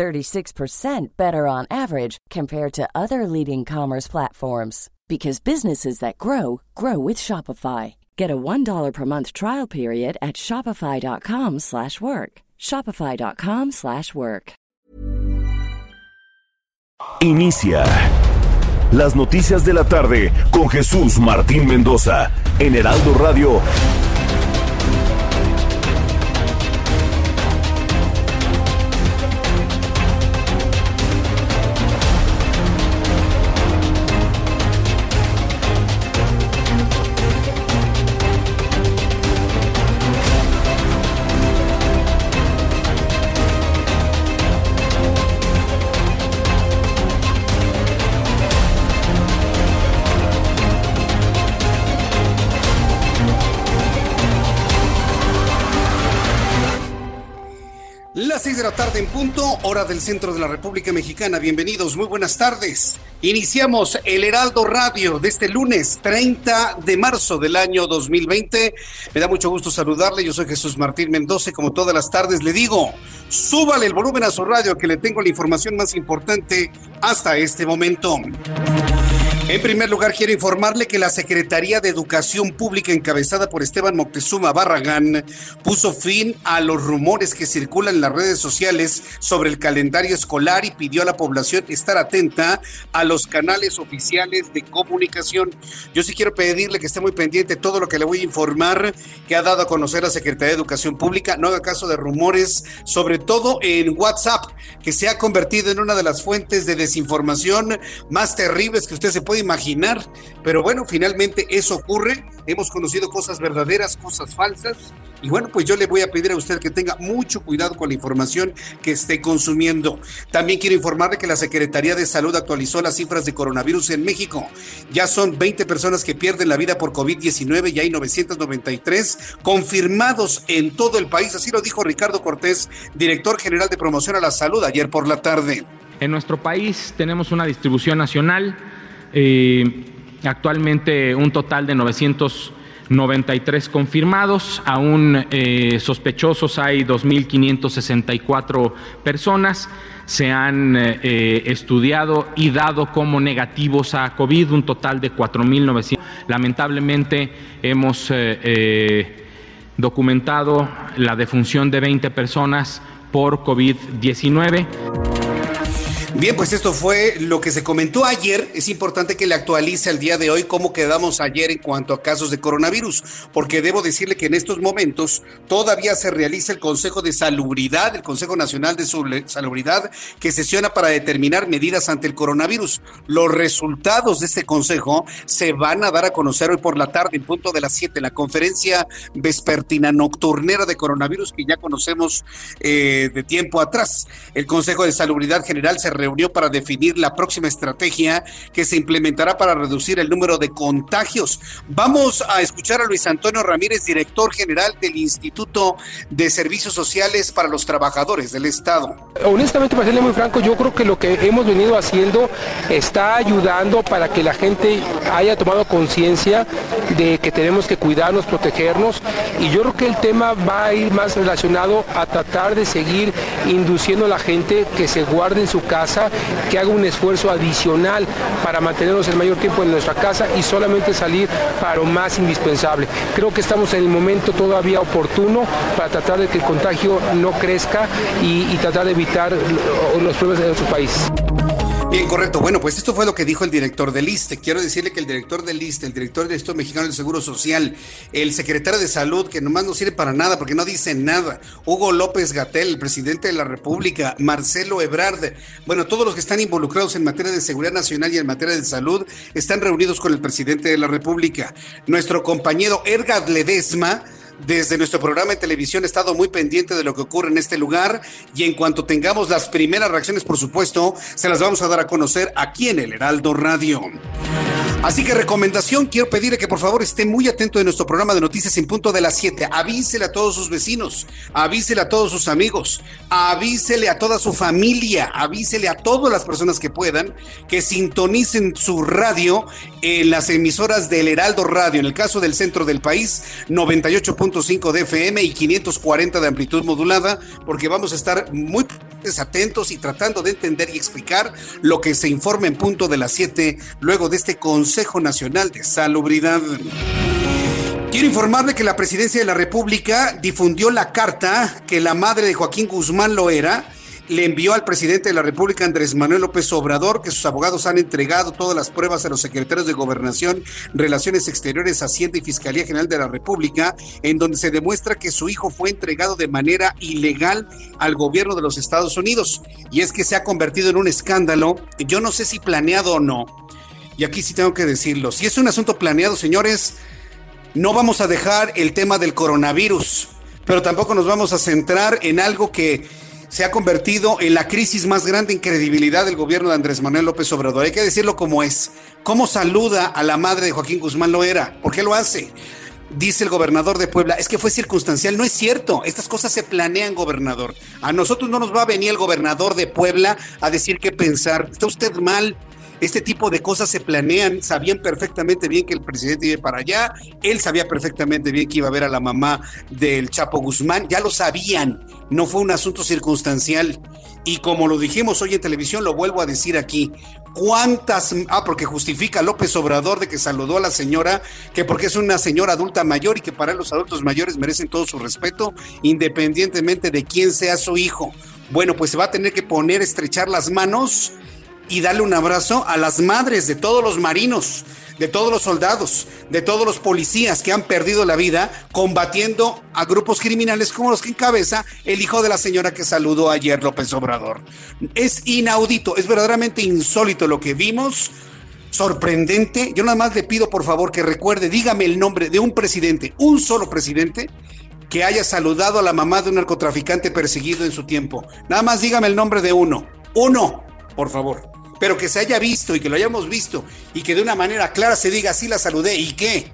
36% better on average compared to other leading commerce platforms because businesses that grow grow with Shopify. Get a $1 per month trial period at shopify.com/work. shopify.com/work. Inicia Las noticias de la tarde con Jesús Martín Mendoza en Heraldo Radio. En punto, hora del centro de la República Mexicana. Bienvenidos, muy buenas tardes. Iniciamos el Heraldo Radio de este lunes 30 de marzo del año 2020. Me da mucho gusto saludarle. Yo soy Jesús Martín Mendoza. Como todas las tardes le digo, súbale el volumen a su radio que le tengo la información más importante hasta este momento. En primer lugar, quiero informarle que la Secretaría de Educación Pública, encabezada por Esteban Moctezuma Barragán, puso fin a los rumores que circulan en las redes sociales sobre el calendario escolar y pidió a la población estar atenta a los canales oficiales de comunicación. Yo sí quiero pedirle que esté muy pendiente todo lo que le voy a informar que ha dado a conocer la Secretaría de Educación Pública. No haga caso de rumores, sobre todo en WhatsApp, que se ha convertido en una de las fuentes de desinformación más terribles que usted se puede imaginar, pero bueno, finalmente eso ocurre. Hemos conocido cosas verdaderas, cosas falsas. Y bueno, pues yo le voy a pedir a usted que tenga mucho cuidado con la información que esté consumiendo. También quiero informarle que la Secretaría de Salud actualizó las cifras de coronavirus en México. Ya son 20 personas que pierden la vida por COVID-19 y hay 993 confirmados en todo el país. Así lo dijo Ricardo Cortés, director general de promoción a la salud ayer por la tarde. En nuestro país tenemos una distribución nacional eh, actualmente un total de 993 confirmados, aún eh, sospechosos hay 2.564 personas. Se han eh, estudiado y dado como negativos a COVID un total de 4.900. Lamentablemente hemos documentado la defunción de 20 personas por COVID-19. Bien, pues esto fue lo que se comentó ayer. Es importante que le actualice al día de hoy cómo quedamos ayer en cuanto a casos de coronavirus, porque debo decirle que en estos momentos todavía se realiza el Consejo de Salubridad, el Consejo Nacional de Salubridad, que sesiona para determinar medidas ante el coronavirus. Los resultados de este consejo se van a dar a conocer hoy por la tarde, en punto de las 7, la conferencia vespertina nocturnera de coronavirus que ya conocemos eh, de tiempo atrás. El Consejo de Salubridad General se reunió para definir la próxima estrategia que se implementará para reducir el número de contagios. Vamos a escuchar a Luis Antonio Ramírez, director general del Instituto de Servicios Sociales para los Trabajadores del Estado. Honestamente, para serle muy franco, yo creo que lo que hemos venido haciendo está ayudando para que la gente haya tomado conciencia de que tenemos que cuidarnos, protegernos y yo creo que el tema va a ir más relacionado a tratar de seguir induciendo a la gente que se guarde en su casa que haga un esfuerzo adicional para mantenernos el mayor tiempo en nuestra casa y solamente salir para lo más indispensable. Creo que estamos en el momento todavía oportuno para tratar de que el contagio no crezca y, y tratar de evitar los problemas de nuestro país. Bien, correcto. Bueno, pues esto fue lo que dijo el director del ISTE. Quiero decirle que el director del ISTE, el director del Estado Mexicano del Seguro Social, el secretario de Salud, que nomás no sirve para nada porque no dice nada, Hugo López Gatel, el presidente de la República, Marcelo Ebrard, bueno, todos los que están involucrados en materia de seguridad nacional y en materia de salud están reunidos con el presidente de la República. Nuestro compañero Ergad Ledesma desde nuestro programa de televisión he estado muy pendiente de lo que ocurre en este lugar y en cuanto tengamos las primeras reacciones, por supuesto, se las vamos a dar a conocer aquí en el Heraldo Radio. Así que recomendación, quiero pedirle que por favor esté muy atento de nuestro programa de noticias en punto de las 7. Avísele a todos sus vecinos, avísele a todos sus amigos, avísele a toda su familia, avísele a todas las personas que puedan que sintonicen su radio en las emisoras del Heraldo Radio, en el caso del centro del país, 98.5 de FM y 540 de amplitud modulada, porque vamos a estar muy atentos y tratando de entender y explicar lo que se informa en punto de las 7 luego de este Consejo Nacional de Salubridad. Quiero informarle que la Presidencia de la República difundió la carta que la madre de Joaquín Guzmán Loera le envió al presidente de la República, Andrés Manuel López Obrador, que sus abogados han entregado todas las pruebas a los secretarios de Gobernación, Relaciones Exteriores, Hacienda y Fiscalía General de la República, en donde se demuestra que su hijo fue entregado de manera ilegal al gobierno de los Estados Unidos. Y es que se ha convertido en un escándalo, yo no sé si planeado o no, y aquí sí tengo que decirlo, si es un asunto planeado, señores, no vamos a dejar el tema del coronavirus, pero tampoco nos vamos a centrar en algo que se ha convertido en la crisis más grande en credibilidad del gobierno de Andrés Manuel López Obrador. Hay que decirlo como es. ¿Cómo saluda a la madre de Joaquín Guzmán Loera? ¿Por qué lo hace? Dice el gobernador de Puebla, es que fue circunstancial. No es cierto, estas cosas se planean, gobernador. A nosotros no nos va a venir el gobernador de Puebla a decir qué pensar. Está usted mal. Este tipo de cosas se planean, sabían perfectamente bien que el presidente iba para allá, él sabía perfectamente bien que iba a ver a la mamá del Chapo Guzmán, ya lo sabían, no fue un asunto circunstancial. Y como lo dijimos hoy en televisión, lo vuelvo a decir aquí, ¿Cuántas? Ah, porque justifica López Obrador de que saludó a la señora, que porque es una señora adulta mayor y que para los adultos mayores merecen todo su respeto, independientemente de quién sea su hijo. Bueno, pues se va a tener que poner, estrechar las manos y darle un abrazo a las madres de todos los marinos, de todos los soldados, de todos los policías que han perdido la vida combatiendo a grupos criminales como los que encabeza el hijo de la señora que saludó ayer López Obrador. Es inaudito, es verdaderamente insólito lo que vimos. Sorprendente. Yo nada más le pido por favor que recuerde, dígame el nombre de un presidente, un solo presidente que haya saludado a la mamá de un narcotraficante perseguido en su tiempo. Nada más dígame el nombre de uno. Uno, por favor pero que se haya visto y que lo hayamos visto y que de una manera clara se diga, sí la saludé, ¿y qué?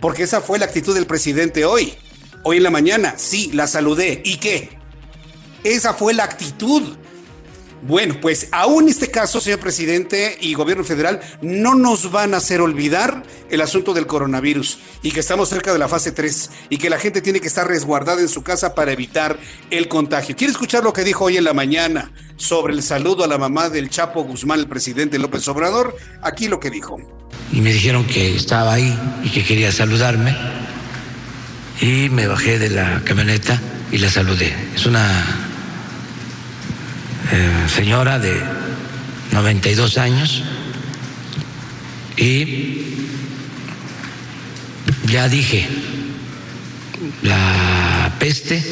Porque esa fue la actitud del presidente hoy. Hoy en la mañana, sí, la saludé, ¿y qué? Esa fue la actitud. Bueno, pues aún este caso, señor presidente y gobierno federal, no nos van a hacer olvidar el asunto del coronavirus y que estamos cerca de la fase 3 y que la gente tiene que estar resguardada en su casa para evitar el contagio. ¿Quiere escuchar lo que dijo hoy en la mañana sobre el saludo a la mamá del Chapo Guzmán, el presidente López Obrador? Aquí lo que dijo. Y me dijeron que estaba ahí y que quería saludarme y me bajé de la camioneta y la saludé. Es una eh, señora de 92 años y ya dije, la peste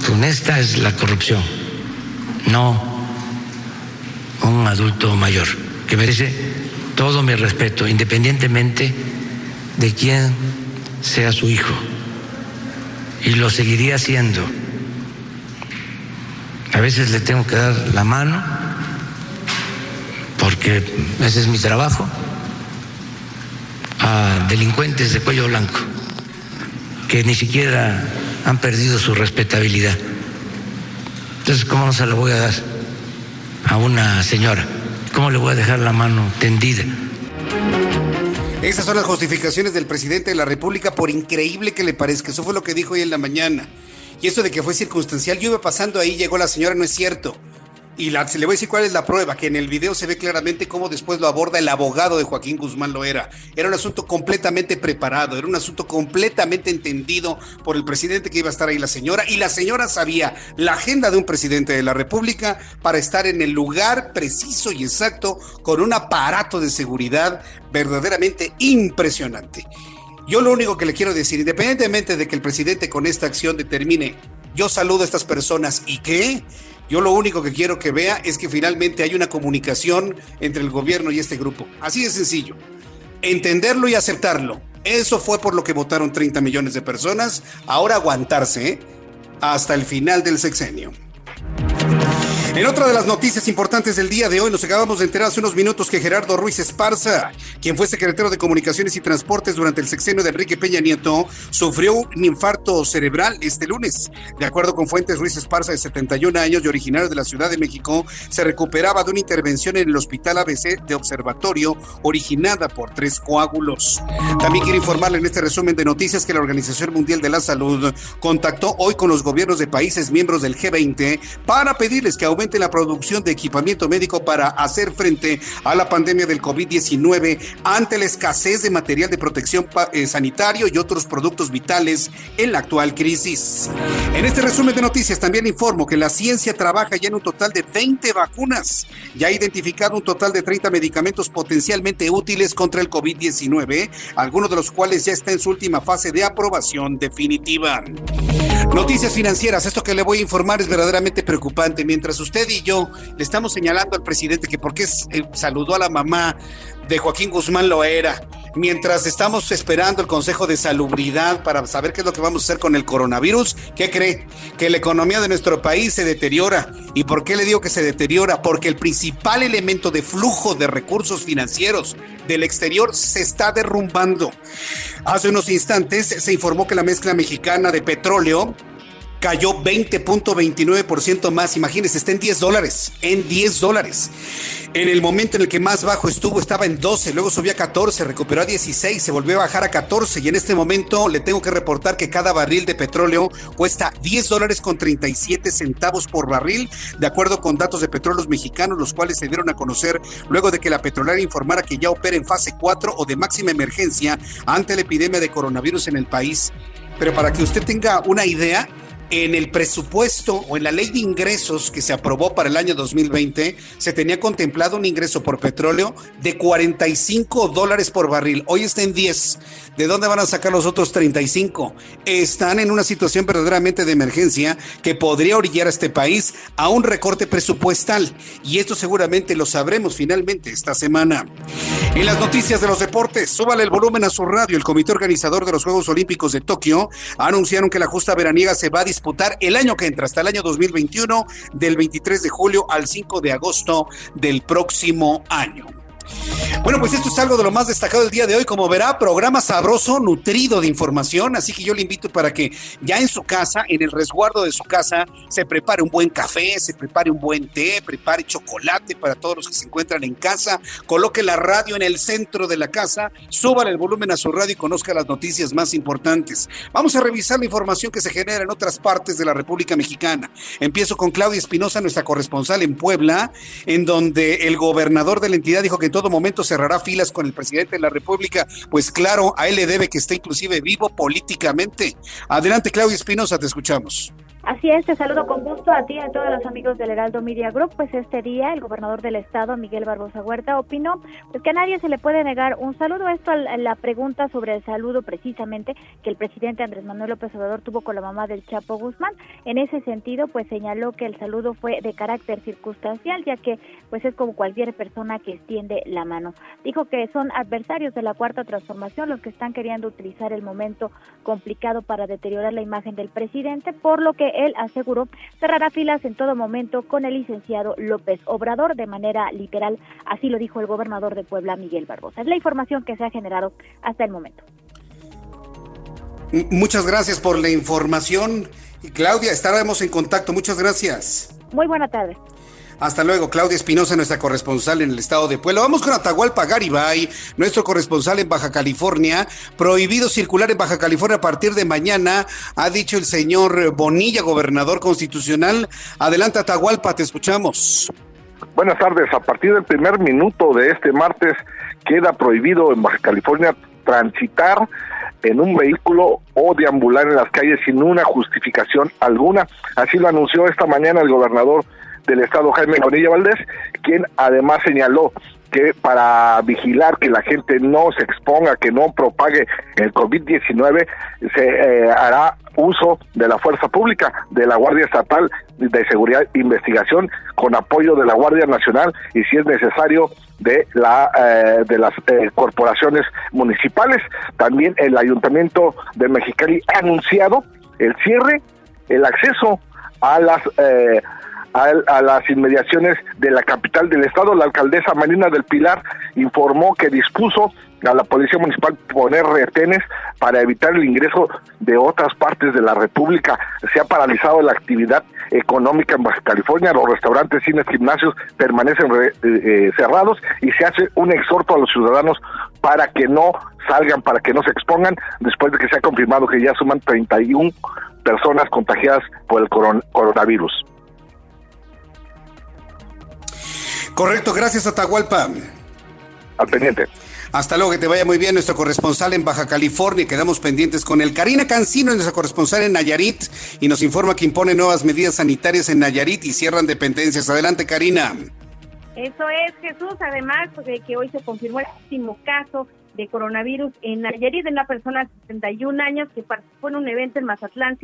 funesta es la corrupción, no un adulto mayor, que merece todo mi respeto, independientemente de quién sea su hijo. Y lo seguiría haciendo a veces le tengo que dar la mano porque ese es mi trabajo a delincuentes de cuello blanco que ni siquiera han perdido su respetabilidad. Entonces, ¿cómo no se la voy a dar a una señora? ¿Cómo le voy a dejar la mano tendida? Esas son las justificaciones del presidente de la República, por increíble que le parezca. Eso fue lo que dijo hoy en la mañana. Y eso de que fue circunstancial, yo iba pasando ahí, llegó la señora, no es cierto. Y la, le voy a decir cuál es la prueba, que en el video se ve claramente cómo después lo aborda el abogado de Joaquín Guzmán lo era. Era un asunto completamente preparado, era un asunto completamente entendido por el presidente que iba a estar ahí la señora. Y la señora sabía la agenda de un presidente de la República para estar en el lugar preciso y exacto con un aparato de seguridad verdaderamente impresionante. Yo lo único que le quiero decir, independientemente de que el presidente con esta acción determine, yo saludo a estas personas y qué, yo lo único que quiero que vea es que finalmente hay una comunicación entre el gobierno y este grupo. Así de sencillo. Entenderlo y aceptarlo. Eso fue por lo que votaron 30 millones de personas. Ahora aguantarse ¿eh? hasta el final del sexenio. En otra de las noticias importantes del día de hoy, nos acabamos de enterar hace unos minutos que Gerardo Ruiz Esparza, quien fue secretario de Comunicaciones y Transportes durante el sexenio de Enrique Peña Nieto, sufrió un infarto cerebral este lunes. De acuerdo con fuentes, Ruiz Esparza, de 71 años y originario de la Ciudad de México, se recuperaba de una intervención en el Hospital ABC de Observatorio originada por tres coágulos. También quiero informarle en este resumen de noticias que la Organización Mundial de la Salud contactó hoy con los gobiernos de países miembros del G20 para pedirles que aumenten la producción de equipamiento médico para hacer frente a la pandemia del COVID-19 ante la escasez de material de protección eh, sanitario y otros productos vitales en la actual crisis. En este resumen de noticias también informo que la ciencia trabaja ya en un total de 20 vacunas. Ya ha identificado un total de 30 medicamentos potencialmente útiles contra el COVID-19, algunos de los cuales ya está en su última fase de aprobación definitiva. Noticias financieras, esto que le voy a informar es verdaderamente preocupante. Mientras usted y yo le estamos señalando al presidente que porque eh, saludó a la mamá de Joaquín Guzmán lo era. Mientras estamos esperando el Consejo de Salubridad para saber qué es lo que vamos a hacer con el coronavirus, ¿qué cree? Que la economía de nuestro país se deteriora. ¿Y por qué le digo que se deteriora? Porque el principal elemento de flujo de recursos financieros del exterior se está derrumbando. Hace unos instantes se informó que la mezcla mexicana de petróleo cayó 20.29% más. Imagínense, está en 10 dólares, en 10 dólares. En el momento en el que más bajo estuvo estaba en 12, luego subió a 14, recuperó a 16, se volvió a bajar a 14 y en este momento le tengo que reportar que cada barril de petróleo cuesta 10 dólares con 37 centavos por barril, de acuerdo con datos de petróleos mexicanos, los cuales se dieron a conocer luego de que la petrolera informara que ya opera en fase 4 o de máxima emergencia ante la epidemia de coronavirus en el país. Pero para que usted tenga una idea, en el presupuesto o en la ley de ingresos que se aprobó para el año 2020, se tenía contemplado un ingreso por petróleo de 45 dólares por barril. Hoy está en 10. ¿De dónde van a sacar los otros 35? Están en una situación verdaderamente de emergencia que podría orillar a este país a un recorte presupuestal. Y esto seguramente lo sabremos finalmente esta semana. En las noticias de los deportes, súbale el volumen a su radio. El comité organizador de los Juegos Olímpicos de Tokio anunciaron que la justa veraniega se va a disputar el año que entra, hasta el año 2021, del 23 de julio al 5 de agosto del próximo año. Bueno, pues esto es algo de lo más destacado del día de hoy. Como verá, programa sabroso, nutrido de información. Así que yo le invito para que ya en su casa, en el resguardo de su casa, se prepare un buen café, se prepare un buen té, prepare chocolate para todos los que se encuentran en casa, coloque la radio en el centro de la casa, suba el volumen a su radio y conozca las noticias más importantes. Vamos a revisar la información que se genera en otras partes de la República Mexicana. Empiezo con Claudia Espinosa, nuestra corresponsal en Puebla, en donde el gobernador de la entidad dijo que en todo momento cerrará filas con el presidente de la República, pues claro, a él le debe que esté inclusive vivo políticamente. Adelante, Claudia Espinosa, te escuchamos. Así es, te saludo con gusto a ti y a todos los amigos del Heraldo Media Group. Pues este día el gobernador del estado, Miguel Barbosa Huerta, opinó pues que a nadie se le puede negar un saludo. Esto a la pregunta sobre el saludo precisamente que el presidente Andrés Manuel López Obrador tuvo con la mamá del Chapo Guzmán. En ese sentido, pues señaló que el saludo fue de carácter circunstancial, ya que pues es como cualquier persona que extiende la mano. Dijo que son adversarios de la cuarta transformación los que están queriendo utilizar el momento complicado para deteriorar la imagen del presidente, por lo que él aseguró cerrará filas en todo momento con el licenciado López Obrador de manera literal, así lo dijo el gobernador de Puebla, Miguel Barbosa. Es la información que se ha generado hasta el momento. Muchas gracias por la información. Claudia, estaremos en contacto. Muchas gracias. Muy buena tarde. Hasta luego, Claudia Espinosa, nuestra corresponsal en el estado de Puebla. Vamos con Atahualpa Garibay, nuestro corresponsal en Baja California. Prohibido circular en Baja California a partir de mañana, ha dicho el señor Bonilla, gobernador constitucional. Adelante, Atahualpa, te escuchamos. Buenas tardes. A partir del primer minuto de este martes queda prohibido en Baja California transitar en un vehículo o deambular en las calles sin una justificación alguna. Así lo anunció esta mañana el gobernador del Estado, Jaime Bonilla Valdés, quien además señaló que para vigilar que la gente no se exponga, que no propague el COVID-19, se eh, hará uso de la fuerza pública, de la Guardia Estatal de Seguridad e Investigación, con apoyo de la Guardia Nacional y si es necesario de la eh, de las eh, corporaciones municipales. También el Ayuntamiento de Mexicali ha anunciado el cierre, el acceso a las eh, a, las inmediaciones de la capital del estado. La alcaldesa Marina del Pilar informó que dispuso a la Policía Municipal poner retenes para evitar el ingreso de otras partes de la República. Se ha paralizado la actividad económica en Baja California, los restaurantes, cines, gimnasios permanecen eh, eh, cerrados y se hace un exhorto a los ciudadanos para que no salgan, para que no se expongan, después de que se ha confirmado que ya suman 31 personas contagiadas por el coronavirus. Correcto, gracias Atahualpa. Al pendiente. Hasta luego, que te vaya muy bien nuestro corresponsal en Baja California. Quedamos pendientes con el Karina Cancino, nuestra corresponsal en Nayarit, y nos informa que impone nuevas medidas sanitarias en Nayarit y cierran dependencias. Adelante, Karina. Eso es, Jesús. Además, pues, de que hoy se confirmó el último caso de coronavirus en Nayarit de una persona de 61 años que participó en un evento en Mazatlán,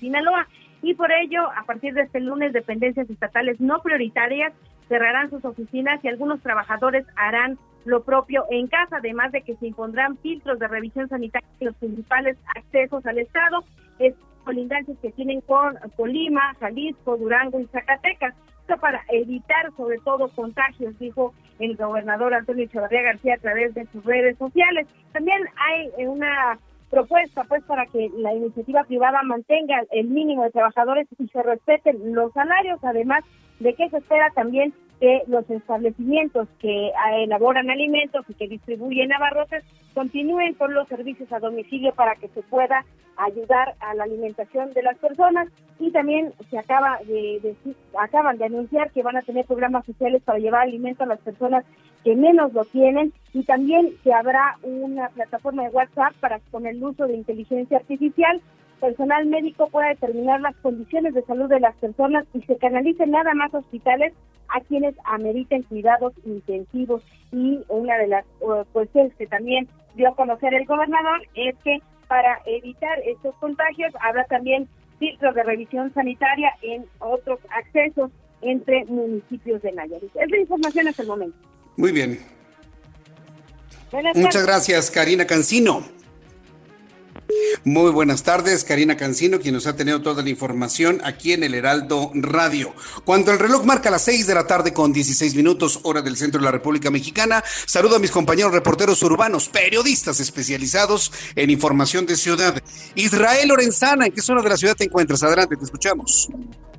Sinaloa. Y por ello, a partir de este lunes, dependencias estatales no prioritarias cerrarán sus oficinas y algunos trabajadores harán lo propio en casa, además de que se impondrán filtros de revisión sanitaria en los principales accesos al Estado, es colindancias que tienen con Colima, Jalisco, Durango y Zacatecas. Esto para evitar sobre todo contagios, dijo el gobernador Antonio Echeverría García a través de sus redes sociales. También hay una propuesta pues para que la iniciativa privada mantenga el mínimo de trabajadores y se respeten los salarios, además de que se espera también que los establecimientos que eh, elaboran alimentos y que distribuyen abarrotes continúen con los servicios a domicilio para que se pueda ayudar a la alimentación de las personas. Y también se acaba de, acaban de anunciar que van a tener programas sociales para llevar alimento a las personas que menos lo tienen. Y también que habrá una plataforma de WhatsApp para con el uso de inteligencia artificial personal médico pueda determinar las condiciones de salud de las personas y se canalicen nada más hospitales a quienes ameriten cuidados intensivos. Y una de las cuestiones que también dio a conocer el gobernador es que para evitar estos contagios habrá también filtros de revisión sanitaria en otros accesos entre municipios de Nayarit. Es la información hasta el momento. Muy bien. Muchas gracias, Karina Cancino. Muy buenas tardes, Karina Cancino, quien nos ha tenido toda la información aquí en el Heraldo Radio. Cuando el reloj marca las 6 de la tarde con 16 minutos, hora del centro de la República Mexicana, saludo a mis compañeros reporteros urbanos, periodistas especializados en información de ciudad. Israel Lorenzana, ¿en qué zona de la ciudad te encuentras? Adelante, te escuchamos.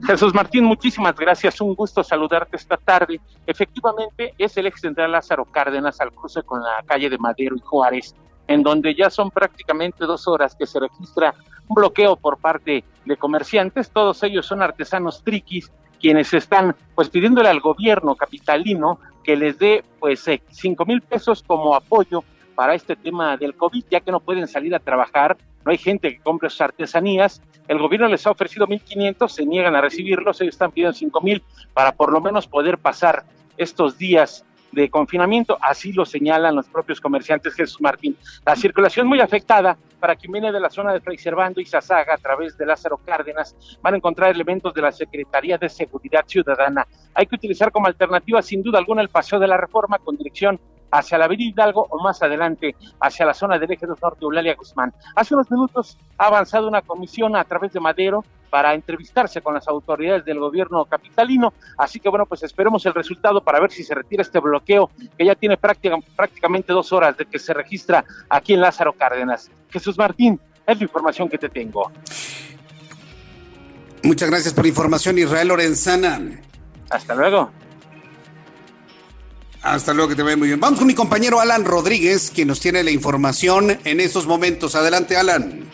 Jesús Martín, muchísimas gracias. Un gusto saludarte esta tarde. Efectivamente, es el ex central Lázaro Cárdenas al cruce con la calle de Madero y Juárez en donde ya son prácticamente dos horas que se registra un bloqueo por parte de comerciantes, todos ellos son artesanos triquis, quienes están pues pidiéndole al gobierno capitalino que les dé pues eh, cinco mil pesos como apoyo para este tema del COVID, ya que no pueden salir a trabajar, no hay gente que compre sus artesanías, el gobierno les ha ofrecido 1.500, se niegan a recibirlos, ellos están pidiendo cinco mil para por lo menos poder pasar estos días de confinamiento, así lo señalan los propios comerciantes Jesús Martín. La circulación muy afectada para quien viene de la zona de Fray Servando y Sasaga a través de Lázaro Cárdenas, van a encontrar elementos de la Secretaría de Seguridad Ciudadana. Hay que utilizar como alternativa, sin duda alguna, el paseo de la reforma con dirección hacia la avenida Hidalgo o más adelante hacia la zona del eje 2 norte Eulalia Guzmán. Hace unos minutos ha avanzado una comisión a través de Madero para entrevistarse con las autoridades del gobierno capitalino. Así que bueno, pues esperemos el resultado para ver si se retira este bloqueo que ya tiene prácticamente dos horas de que se registra aquí en Lázaro Cárdenas. Jesús Martín, es la información que te tengo. Muchas gracias por la información, Israel Lorenzana. Hasta luego. Hasta luego, que te vaya muy bien. Vamos con mi compañero Alan Rodríguez, quien nos tiene la información en estos momentos. Adelante, Alan.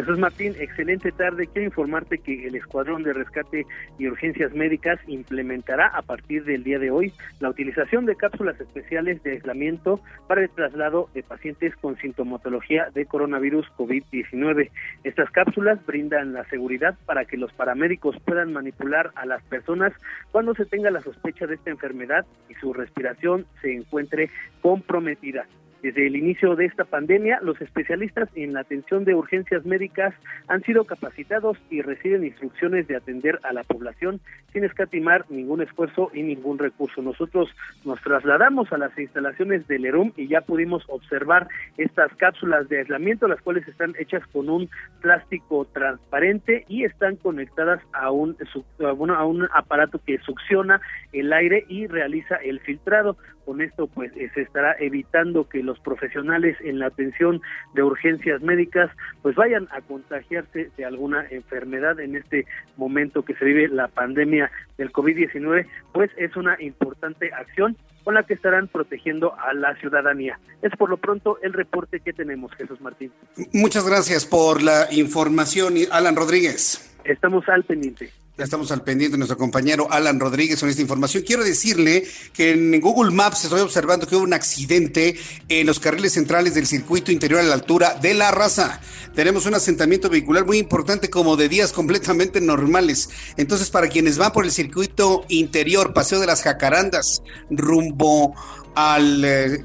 Jesús Martín, excelente tarde. Quiero informarte que el Escuadrón de Rescate y Urgencias Médicas implementará a partir del día de hoy la utilización de cápsulas especiales de aislamiento para el traslado de pacientes con sintomatología de coronavirus COVID-19. Estas cápsulas brindan la seguridad para que los paramédicos puedan manipular a las personas cuando se tenga la sospecha de esta enfermedad y su respiración se encuentre comprometida. Desde el inicio de esta pandemia, los especialistas en la atención de urgencias médicas han sido capacitados y reciben instrucciones de atender a la población sin escatimar ningún esfuerzo y ningún recurso. Nosotros nos trasladamos a las instalaciones del ERUM y ya pudimos observar estas cápsulas de aislamiento, las cuales están hechas con un plástico transparente y están conectadas a un, a un aparato que succiona el aire y realiza el filtrado. Con esto, pues, eh, se estará evitando que los profesionales en la atención de urgencias médicas, pues, vayan a contagiarse de alguna enfermedad en este momento que se vive la pandemia del COVID-19, pues es una importante acción con la que estarán protegiendo a la ciudadanía. Es por lo pronto el reporte que tenemos, Jesús Martín. Muchas gracias por la información, Alan Rodríguez. Estamos al pendiente. Estamos al pendiente de nuestro compañero Alan Rodríguez con esta información. Quiero decirle que en Google Maps estoy observando que hubo un accidente en los carriles centrales del circuito interior a la altura de la raza. Tenemos un asentamiento vehicular muy importante como de días completamente normales. Entonces, para quienes van por el circuito interior, Paseo de las Jacarandas, rumbo al, eh,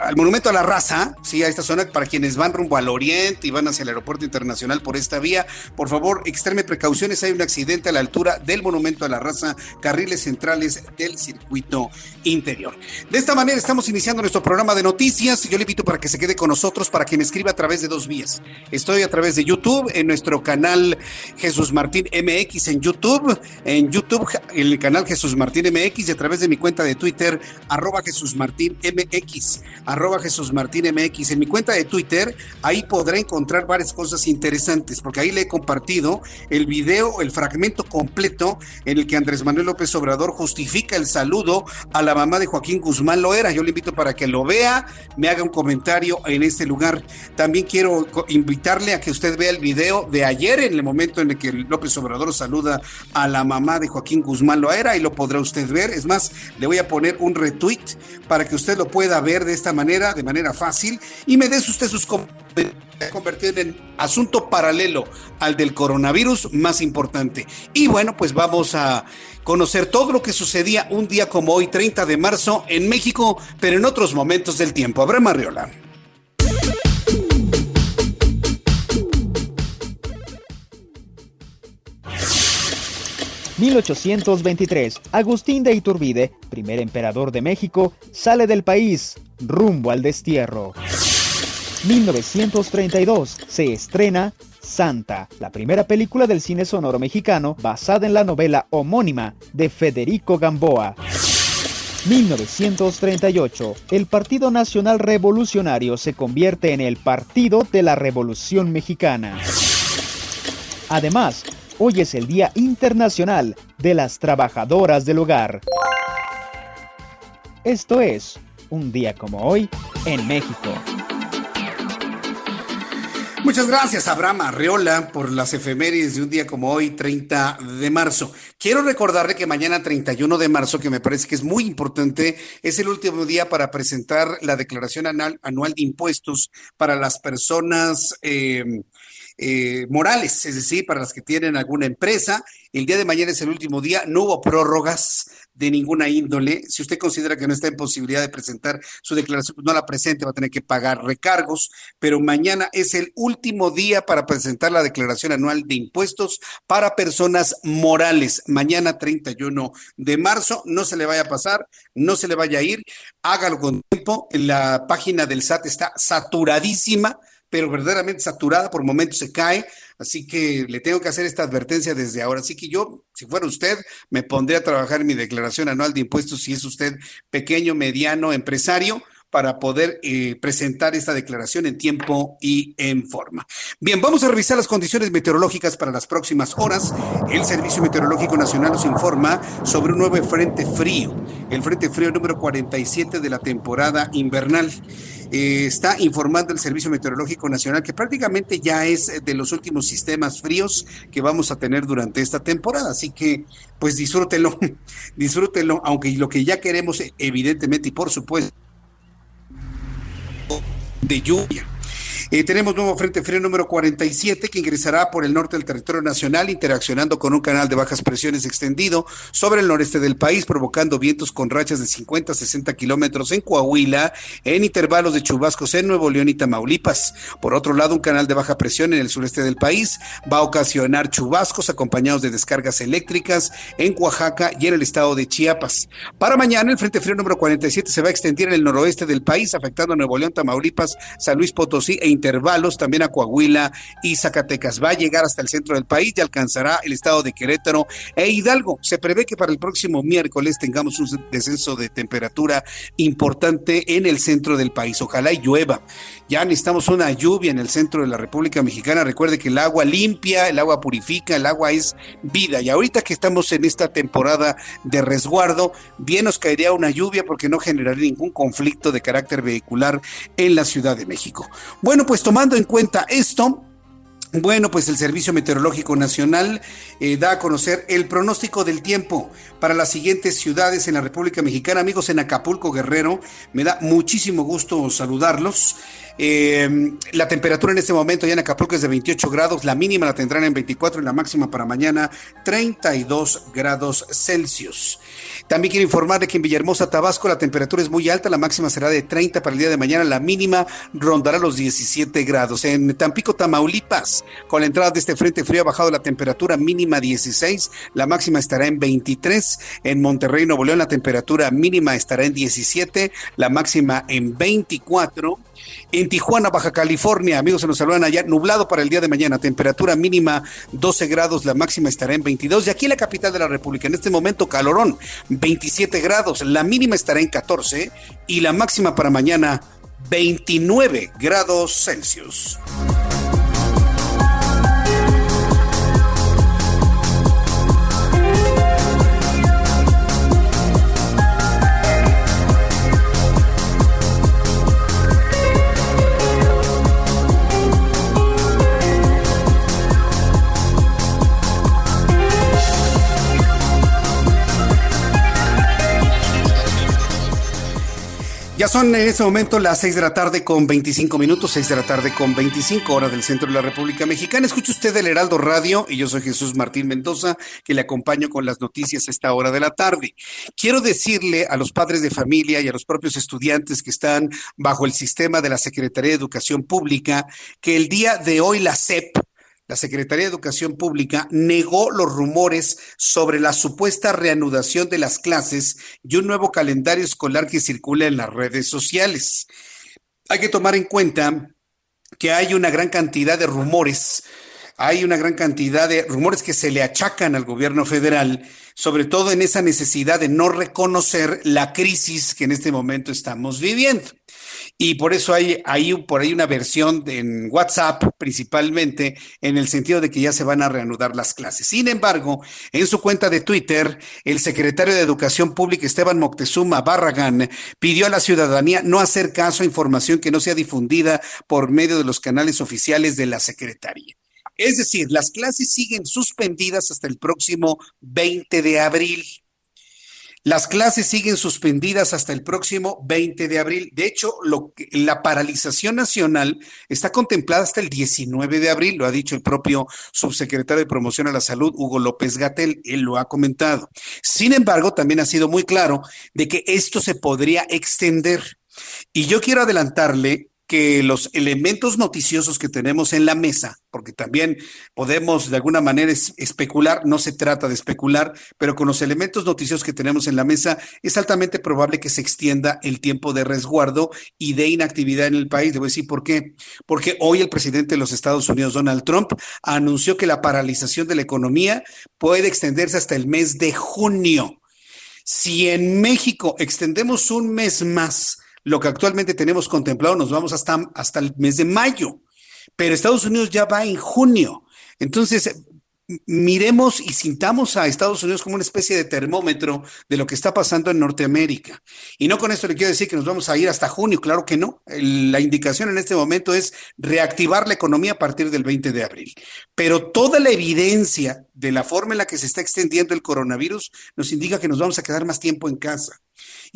al Monumento a la Raza, sí, a esta zona, para quienes van rumbo al oriente y van hacia el aeropuerto internacional por esta vía, por favor, extreme precauciones, hay un accidente a la altura del Monumento a la Raza, carriles centrales del circuito interior. De esta manera estamos iniciando nuestro programa de noticias, yo le invito para que se quede con nosotros, para que me escriba a través de dos vías. Estoy a través de YouTube, en nuestro canal Jesús Martín MX en YouTube, en YouTube, el canal Jesús Martín MX y a través de mi cuenta de Twitter, arroba Jesús Martín MX, arroba Jesús Martín MX. En mi cuenta de Twitter, ahí podrá encontrar varias cosas interesantes, porque ahí le he compartido el video, el fragmento completo en el que Andrés Manuel López Obrador justifica el saludo a la mamá de Joaquín Guzmán Loera. Yo le invito para que lo vea, me haga un comentario en este lugar. También quiero invitarle a que usted vea el video de ayer, en el momento en el que López Obrador saluda a la mamá de Joaquín Guzmán Loera, y lo podrá usted ver. Es más, le voy a poner un retweet para que usted lo pueda ver de esta manera, de manera fácil, y me des usted sus convertir en asunto paralelo al del coronavirus más importante. Y bueno, pues vamos a conocer todo lo que sucedía un día como hoy, 30 de marzo, en México, pero en otros momentos del tiempo. Abraham Arriola. 1823, Agustín de Iturbide, primer emperador de México, sale del país, rumbo al destierro. 1932, se estrena Santa, la primera película del cine sonoro mexicano basada en la novela homónima de Federico Gamboa. 1938, el Partido Nacional Revolucionario se convierte en el Partido de la Revolución Mexicana. Además, Hoy es el Día Internacional de las Trabajadoras del Hogar. Esto es un día como hoy en México. Muchas gracias, Abraham Arreola, por las efemérides de un día como hoy, 30 de marzo. Quiero recordarle que mañana, 31 de marzo, que me parece que es muy importante, es el último día para presentar la declaración anual, de impuestos para las personas eh, eh, morales, es decir, para las que tienen alguna empresa. El día de mañana es el último día, no hubo prórrogas de ninguna índole. Si usted considera que no está en posibilidad de presentar su declaración, pues no la presente, va a tener que pagar recargos, pero mañana es el último día para presentar la declaración anual de impuestos para personas morales. Mañana 31 de marzo, no se le vaya a pasar, no se le vaya a ir, hágalo con tiempo. La página del SAT está saturadísima pero verdaderamente saturada, por momentos se cae, así que le tengo que hacer esta advertencia desde ahora. Así que yo, si fuera usted, me pondré a trabajar en mi declaración anual de impuestos si es usted pequeño, mediano, empresario, para poder eh, presentar esta declaración en tiempo y en forma. Bien, vamos a revisar las condiciones meteorológicas para las próximas horas. El Servicio Meteorológico Nacional nos informa sobre un nuevo frente frío, el frente frío número 47 de la temporada invernal. Eh, está informando el Servicio Meteorológico Nacional que prácticamente ya es de los últimos sistemas fríos que vamos a tener durante esta temporada. Así que, pues disfrútenlo, disfrútenlo, aunque lo que ya queremos, evidentemente y por supuesto, de lluvia. Eh, tenemos nuevo Frente Frío número 47 que ingresará por el norte del territorio nacional, interaccionando con un canal de bajas presiones extendido sobre el noreste del país, provocando vientos con rachas de 50 a 60 kilómetros en Coahuila, en intervalos de chubascos en Nuevo León y Tamaulipas. Por otro lado, un canal de baja presión en el sureste del país va a ocasionar chubascos acompañados de descargas eléctricas en Oaxaca y en el estado de Chiapas. Para mañana, el Frente Frío número 47 se va a extender en el noroeste del país, afectando a Nuevo León, Tamaulipas, San Luis Potosí e intervalos también a Coahuila y Zacatecas. Va a llegar hasta el centro del país y alcanzará el estado de Querétaro e Hidalgo. Se prevé que para el próximo miércoles tengamos un descenso de temperatura importante en el centro del país. Ojalá y llueva. Ya necesitamos una lluvia en el centro de la República Mexicana. Recuerde que el agua limpia, el agua purifica, el agua es vida. Y ahorita que estamos en esta temporada de resguardo, bien nos caería una lluvia porque no generaría ningún conflicto de carácter vehicular en la Ciudad de México. Bueno, pues tomando en cuenta esto, bueno, pues el Servicio Meteorológico Nacional eh, da a conocer el pronóstico del tiempo para las siguientes ciudades en la República Mexicana. Amigos en Acapulco, Guerrero, me da muchísimo gusto saludarlos. Eh, la temperatura en este momento ya en Acapulco es de 28 grados, la mínima la tendrán en 24 y la máxima para mañana 32 grados Celsius. También quiero informar de que en Villahermosa, Tabasco, la temperatura es muy alta, la máxima será de 30 para el día de mañana, la mínima rondará los 17 grados. En Tampico, Tamaulipas, con la entrada de este frente frío ha bajado la temperatura mínima 16, la máxima estará en 23. En Monterrey, Nuevo León, la temperatura mínima estará en 17, la máxima en 24. En Tijuana, Baja California, amigos, se nos saludan allá, nublado para el día de mañana, temperatura mínima 12 grados, la máxima estará en 22. Y aquí en la capital de la República, en este momento, calorón, 27 grados, la mínima estará en 14 y la máxima para mañana 29 grados Celsius. Ya son en este momento las 6 de la tarde con 25 minutos, 6 de la tarde con 25 horas del centro de la República Mexicana. Escucha usted el Heraldo Radio y yo soy Jesús Martín Mendoza, que le acompaño con las noticias a esta hora de la tarde. Quiero decirle a los padres de familia y a los propios estudiantes que están bajo el sistema de la Secretaría de Educación Pública que el día de hoy la SEP, la Secretaría de Educación Pública negó los rumores sobre la supuesta reanudación de las clases y un nuevo calendario escolar que circula en las redes sociales. Hay que tomar en cuenta que hay una gran cantidad de rumores, hay una gran cantidad de rumores que se le achacan al gobierno federal, sobre todo en esa necesidad de no reconocer la crisis que en este momento estamos viviendo. Y por eso hay, por ahí una versión en WhatsApp principalmente en el sentido de que ya se van a reanudar las clases. Sin embargo, en su cuenta de Twitter, el secretario de Educación Pública Esteban Moctezuma Barragán pidió a la ciudadanía no hacer caso a información que no sea difundida por medio de los canales oficiales de la Secretaría. Es decir, las clases siguen suspendidas hasta el próximo 20 de abril. Las clases siguen suspendidas hasta el próximo 20 de abril. De hecho, lo la paralización nacional está contemplada hasta el 19 de abril, lo ha dicho el propio subsecretario de Promoción a la Salud, Hugo López Gatel, él lo ha comentado. Sin embargo, también ha sido muy claro de que esto se podría extender. Y yo quiero adelantarle que los elementos noticiosos que tenemos en la mesa, porque también podemos de alguna manera especular, no se trata de especular, pero con los elementos noticiosos que tenemos en la mesa es altamente probable que se extienda el tiempo de resguardo y de inactividad en el país. Debo decir por qué. Porque hoy el presidente de los Estados Unidos, Donald Trump, anunció que la paralización de la economía puede extenderse hasta el mes de junio. Si en México extendemos un mes más, lo que actualmente tenemos contemplado, nos vamos hasta, hasta el mes de mayo, pero Estados Unidos ya va en junio. Entonces, miremos y sintamos a Estados Unidos como una especie de termómetro de lo que está pasando en Norteamérica. Y no con esto le quiero decir que nos vamos a ir hasta junio, claro que no. La indicación en este momento es reactivar la economía a partir del 20 de abril. Pero toda la evidencia de la forma en la que se está extendiendo el coronavirus nos indica que nos vamos a quedar más tiempo en casa.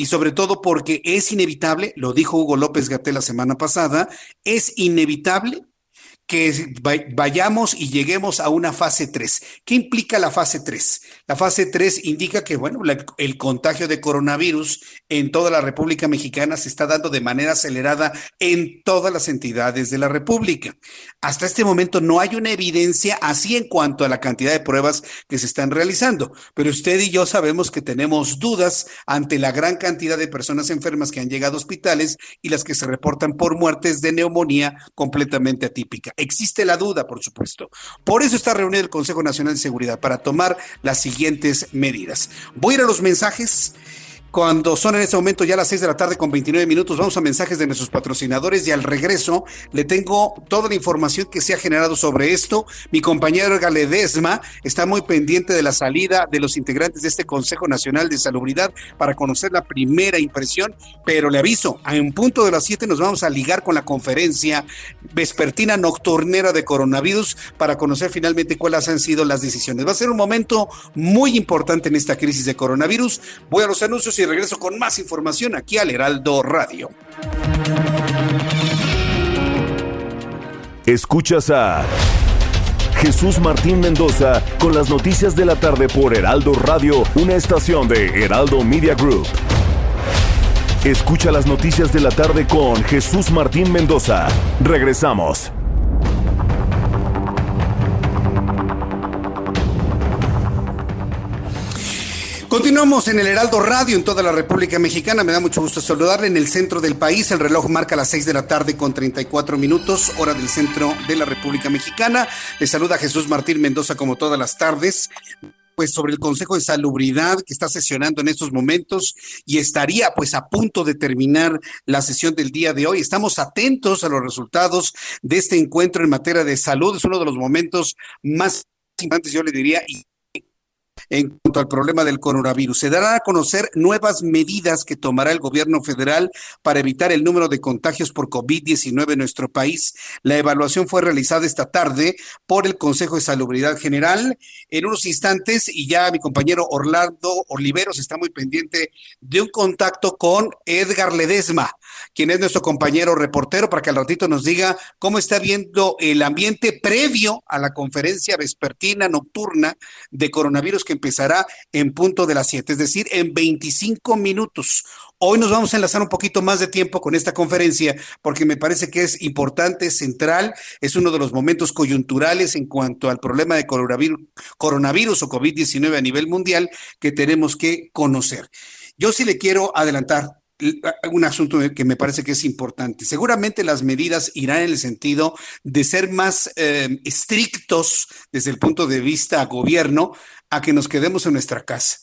Y sobre todo porque es inevitable, lo dijo Hugo López Gatel la semana pasada, es inevitable que vayamos y lleguemos a una fase 3. ¿Qué implica la fase 3? La fase 3 indica que, bueno, el contagio de coronavirus en toda la República Mexicana se está dando de manera acelerada en todas las entidades de la República. Hasta este momento no hay una evidencia así en cuanto a la cantidad de pruebas que se están realizando, pero usted y yo sabemos que tenemos dudas ante la gran cantidad de personas enfermas que han llegado a hospitales y las que se reportan por muertes de neumonía completamente atípica. Existe la duda, por supuesto. Por eso está reunido el Consejo Nacional de Seguridad para tomar las siguientes medidas. Voy a ir a los mensajes. Cuando son en este momento ya las 6 de la tarde con 29 minutos, vamos a mensajes de nuestros patrocinadores y al regreso le tengo toda la información que se ha generado sobre esto. Mi compañero Galedesma está muy pendiente de la salida de los integrantes de este Consejo Nacional de Salubridad para conocer la primera impresión, pero le aviso, un punto de las 7 nos vamos a ligar con la conferencia vespertina nocturnera de coronavirus para conocer finalmente cuáles han sido las decisiones. Va a ser un momento muy importante en esta crisis de coronavirus. Voy a los anuncios y regreso con más información aquí al Heraldo Radio. Escuchas a Jesús Martín Mendoza con las noticias de la tarde por Heraldo Radio, una estación de Heraldo Media Group. Escucha las noticias de la tarde con Jesús Martín Mendoza. Regresamos. Continuamos en el Heraldo Radio en toda la República Mexicana. Me da mucho gusto saludarle en el centro del país. El reloj marca las 6 de la tarde con 34 minutos, hora del centro de la República Mexicana. Le saluda Jesús Martín Mendoza como todas las tardes pues sobre el Consejo de Salubridad que está sesionando en estos momentos y estaría pues a punto de terminar la sesión del día de hoy. Estamos atentos a los resultados de este encuentro en materia de salud. Es uno de los momentos más importantes, yo le diría, y en cuanto al problema del coronavirus. Se dará a conocer nuevas medidas que tomará el gobierno federal para evitar el número de contagios por COVID-19 en nuestro país. La evaluación fue realizada esta tarde por el Consejo de Salubridad General. En unos instantes, y ya mi compañero Orlando Oliveros está muy pendiente de un contacto con Edgar Ledesma, quien es nuestro compañero reportero, para que al ratito nos diga cómo está viendo el ambiente previo a la conferencia vespertina nocturna de coronavirus que empezará en punto de las 7, es decir, en 25 minutos. Hoy nos vamos a enlazar un poquito más de tiempo con esta conferencia porque me parece que es importante, central, es uno de los momentos coyunturales en cuanto al problema de coronavirus, coronavirus o COVID-19 a nivel mundial que tenemos que conocer. Yo sí le quiero adelantar un asunto que me parece que es importante. Seguramente las medidas irán en el sentido de ser más eh, estrictos desde el punto de vista gobierno a que nos quedemos en nuestra casa.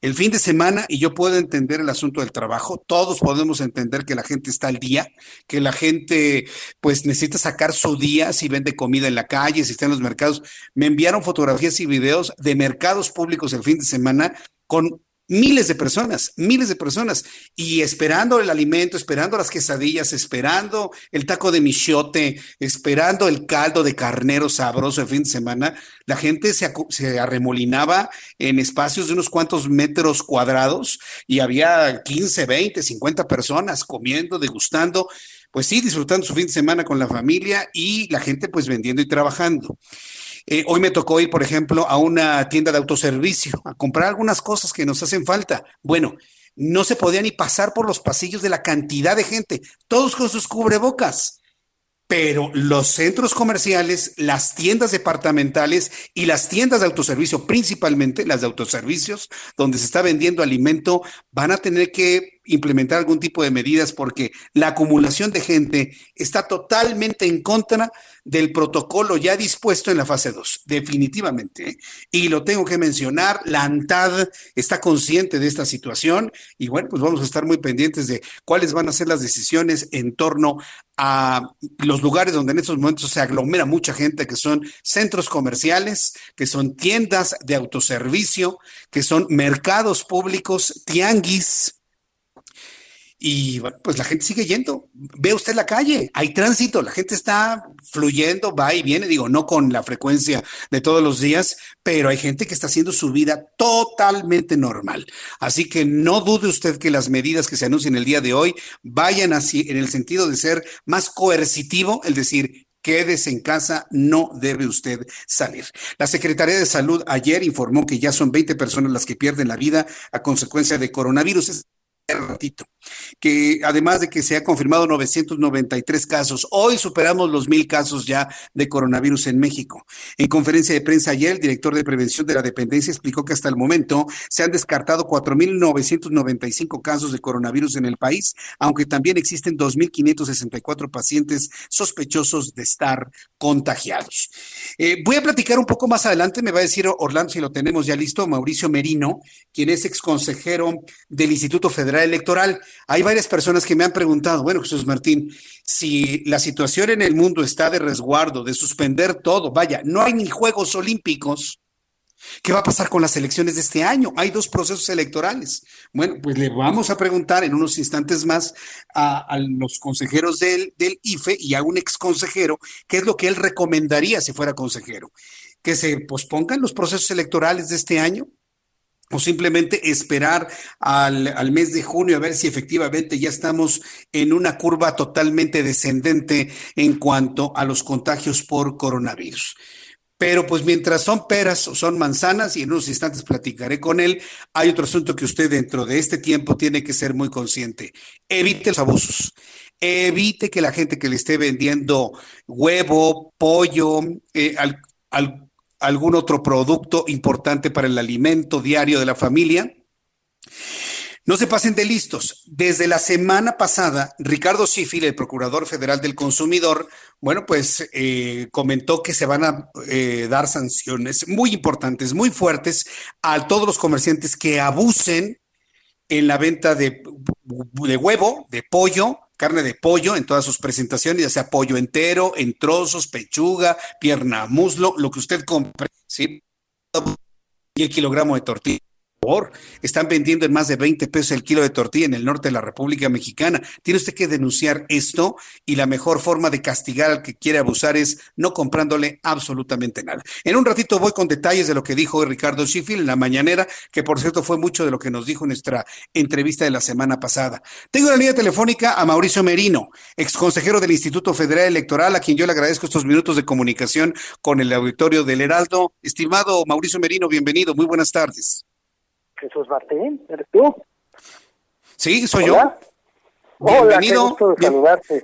El fin de semana, y yo puedo entender el asunto del trabajo, todos podemos entender que la gente está al día, que la gente pues necesita sacar su día si vende comida en la calle, si está en los mercados. Me enviaron fotografías y videos de mercados públicos el fin de semana con miles de personas, miles de personas, y esperando el alimento, esperando las quesadillas, esperando el taco de michote, esperando el caldo de carnero sabroso el fin de semana, la gente se, se arremolinaba en espacios de unos cuantos metros cuadrados y había 15, 20, 50 personas comiendo, degustando pues sí, disfrutando su fin de semana con la familia y la gente pues vendiendo y trabajando. Eh, hoy me tocó ir, por ejemplo, a una tienda de autoservicio a comprar algunas cosas que nos hacen falta. Bueno, no se podía ni pasar por los pasillos de la cantidad de gente, todos con sus cubrebocas. pero los centros comerciales, las tiendas departamentales y las tiendas de autoservicio, principalmente las de autoservicios, donde se está vendiendo alimento, van a tener que implementar algún tipo de medidas porque la acumulación de gente está totalmente en contra del protocolo ya dispuesto en la fase 2, definitivamente. ¿eh? Y lo tengo que mencionar, la ANTAD está consciente de esta situación y bueno, pues vamos a estar muy pendientes de cuáles van a ser las decisiones en torno a los lugares donde en estos momentos se aglomera mucha gente, que son centros comerciales, que son tiendas de autoservicio, que son mercados públicos, tianguis, y bueno, pues la gente sigue yendo. Ve usted la calle, hay tránsito, la gente está fluyendo, va y viene, digo, no con la frecuencia de todos los días, pero hay gente que está haciendo su vida totalmente normal. Así que no dude usted que las medidas que se anuncian el día de hoy vayan así en el sentido de ser más coercitivo, el decir, Quédese en casa, no debe usted salir. La Secretaría de Salud ayer informó que ya son 20 personas las que pierden la vida a consecuencia de coronavirus ratito, que además de que se ha confirmado 993 casos, hoy superamos los mil casos ya de coronavirus en México. En conferencia de prensa ayer, el director de prevención de la dependencia explicó que hasta el momento se han descartado 4.995 casos de coronavirus en el país, aunque también existen 2.564 pacientes sospechosos de estar contagiados. Eh, voy a platicar un poco más adelante, me va a decir Orlando si lo tenemos ya listo, Mauricio Merino, quien es ex consejero del Instituto Federal electoral. Hay varias personas que me han preguntado, bueno, Jesús Martín, si la situación en el mundo está de resguardo, de suspender todo, vaya, no hay ni Juegos Olímpicos. ¿Qué va a pasar con las elecciones de este año? Hay dos procesos electorales. Bueno, pues le vamos a preguntar en unos instantes más a, los consejeros del, del IFE y a un ex consejero qué es lo que él recomendaría si fuera consejero. Que se pospongan los procesos electorales de este año, o simplemente esperar al, mes de junio a ver si efectivamente ya estamos en una curva totalmente descendente en cuanto a los contagios por coronavirus. Pero pues mientras son peras o son manzanas, y en unos instantes platicaré con él, hay otro asunto que usted dentro de este tiempo tiene que ser muy consciente. Evite los abusos. Evite que la gente que le esté vendiendo huevo, pollo, eh, al, al algún otro producto importante para el alimento diario de la familia. No se pasen de listos. Desde la semana pasada, Ricardo Sifil, el Procurador Federal del Consumidor, bueno, pues eh, comentó que se van a eh, dar sanciones muy importantes, muy fuertes a todos los comerciantes que abusen en la venta de, de huevo, de pollo, carne de pollo en todas sus presentaciones, ya sea pollo entero, en trozos, pechuga, pierna, muslo, lo que usted compre, ¿sí? Y el kilogramo de tortilla. Están vendiendo en más de 20 pesos el kilo de tortilla en el norte de la República Mexicana. Tiene usted que denunciar esto y la mejor forma de castigar al que quiere abusar es no comprándole absolutamente nada. En un ratito voy con detalles de lo que dijo Ricardo Schiffel en la mañanera, que por cierto fue mucho de lo que nos dijo en nuestra entrevista de la semana pasada. Tengo la línea telefónica a Mauricio Merino, ex consejero del Instituto Federal Electoral, a quien yo le agradezco estos minutos de comunicación con el auditorio del Heraldo. Estimado Mauricio Merino, bienvenido, muy buenas tardes. Jesús Martín, ¿eres tú? Sí, soy yo. Bienvenido,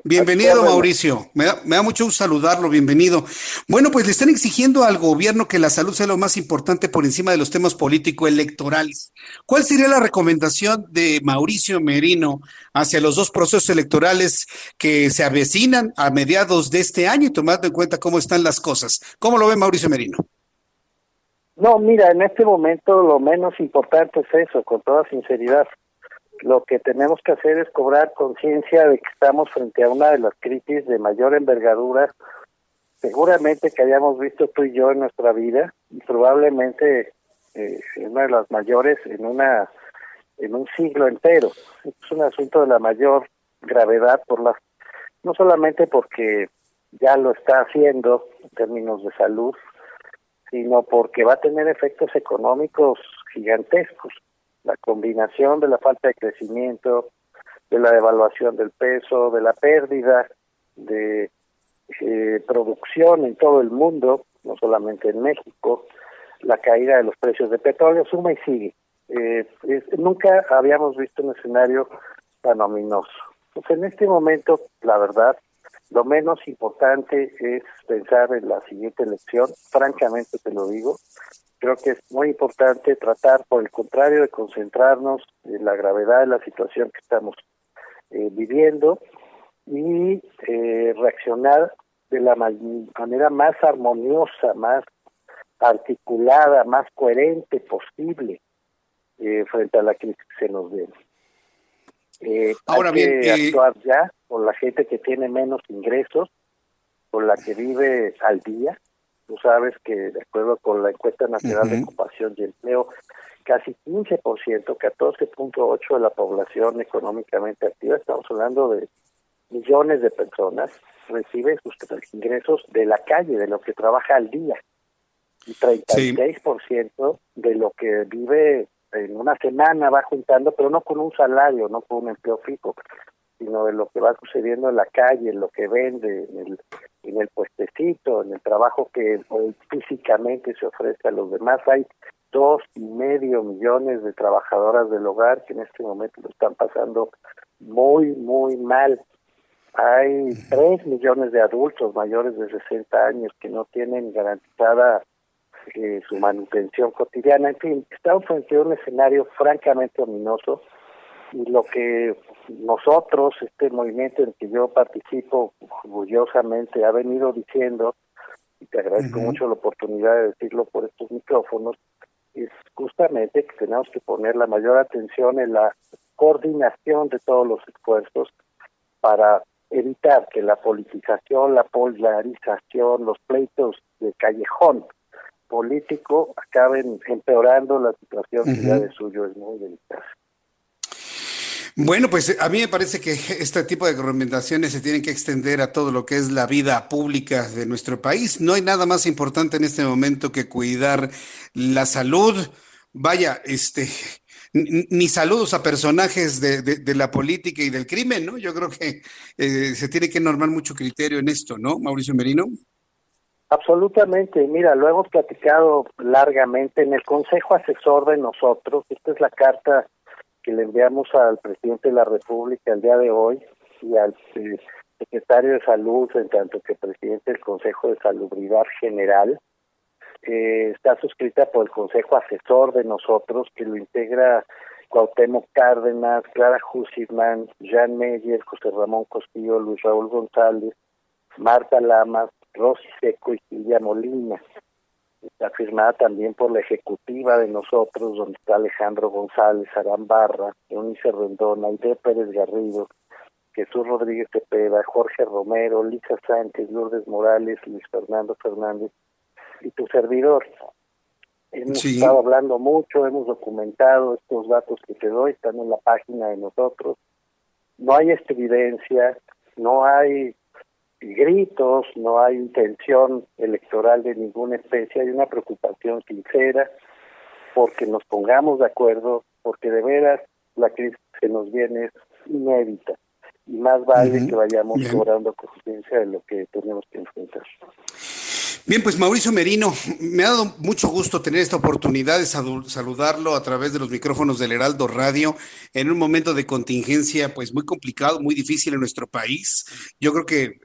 bienvenido Mauricio. Me da, me da, mucho gusto saludarlo, bienvenido. Bueno, pues le están exigiendo al gobierno que la salud sea lo más importante por encima de los temas político-electorales. ¿Cuál sería la recomendación de Mauricio Merino hacia los dos procesos electorales que se avecinan a mediados de este año y tomando en cuenta cómo están las cosas? ¿Cómo lo ve Mauricio Merino? No, mira, en este momento lo menos importante es eso, con toda sinceridad. Lo que tenemos que hacer es cobrar conciencia de que estamos frente a una de las crisis de mayor envergadura, seguramente que hayamos visto tú y yo en nuestra vida, y probablemente eh, una de las mayores en una en un siglo entero. Es un asunto de la mayor gravedad por la no solamente porque ya lo está haciendo en términos de salud, sino porque va a tener efectos económicos gigantescos. La combinación de la falta de crecimiento, de la devaluación del peso, de la pérdida de eh, producción en todo el mundo, no solamente en México, la caída de los precios de petróleo, suma y sigue. Eh, nunca habíamos visto un escenario tan ominoso. Pues en este momento, la verdad, Lo menos importante es pensar en la siguiente elección, francamente te lo digo. Creo que es muy importante tratar, por el contrario, de concentrarnos en la gravedad de la situación que estamos eh, viviendo y eh, reaccionar de la manera más armoniosa, más articulada, más coherente posible eh, frente a la crisis que se nos viene. Eh, Ahora hay que eh, actuar ya con la gente que tiene menos ingresos, con la que vive al día. Tú sabes que de acuerdo con la encuesta nacional de ocupación y empleo, casi 15%, 14.8 de la población económicamente activa, estamos hablando de millones de personas, recibe sus ingresos de la calle, de lo que trabaja al día. Y 36% de lo que vive en una semana va juntando, pero no con un salario, no con un empleo fijo, sino de lo que va sucediendo en la calle, en lo que vende, en el, en el puestecito, en el trabajo que físicamente se ofrece a los demás. Hay dos y medio millones de trabajadoras del hogar que en este momento lo están pasando muy, muy mal. Hay tres millones de adultos mayores de 60 años que no tienen garantizada eh, su manutención cotidiana. En fin, estamos frente a un escenario francamente ominoso y lo que nosotros, este movimiento en el que yo participo orgullosamente, ha venido diciendo, y te agradezco mucho la oportunidad de decirlo por estos micrófonos, es justamente que tenemos que poner la mayor atención en la coordinación de todos los esfuerzos para evitar que la politización, la polarización, los pleitos de callejón político acaben empeorando la situación que ya de suyo es muy delicada. Bueno, pues a mí me parece que este tipo de recomendaciones se tienen que extender a todo lo que es la vida pública de nuestro país. No hay nada más importante en este momento que cuidar la salud. Vaya, este, ni saludos a personajes de, de, la política y del crimen, ¿no? Yo creo que eh, se tiene que normar mucho criterio en esto, ¿no, Mauricio Merino? Absolutamente, mira, lo hemos platicado largamente. En el Consejo Asesor de nosotros, esta es la carta que le enviamos al presidente de la República el día de hoy y al eh, secretario de Salud, en tanto que presidente del Consejo de Salubridad General, eh, está suscrita por el Consejo Asesor de nosotros, que lo integra Cuauhtémoc Cárdenas, Clara Jussidman, Jean Meyer, José Ramón Costillo, Luis Raúl González, Marta Lamas, Rosy Seco y Silvia Molina. Está firmada también por la ejecutiva de nosotros, donde está Alejandro González, Arán Barra, Eunice Rendón, Aide Pérez Garrido, Jesús Rodríguez Cepeda, Jorge Romero, Lisa Sánchez, Lourdes Morales, Luis Fernando Fernández y tu servidor. Hemos estado hablando mucho, hemos documentado estos datos que te doy, están en la página de nosotros. No hay evidencia, no hay gritos, no hay intención electoral de ninguna especie, hay una preocupación sincera porque nos pongamos de acuerdo, porque de veras la crisis que nos viene es inédita. Y más vale que vayamos cobrando conciencia de lo que tenemos que enfrentar. Bien, pues Mauricio Merino, me ha dado mucho gusto tener esta oportunidad de saludarlo a través de los micrófonos del Heraldo Radio en un momento de contingencia pues muy complicado, muy difícil en nuestro país. Yo creo que eh,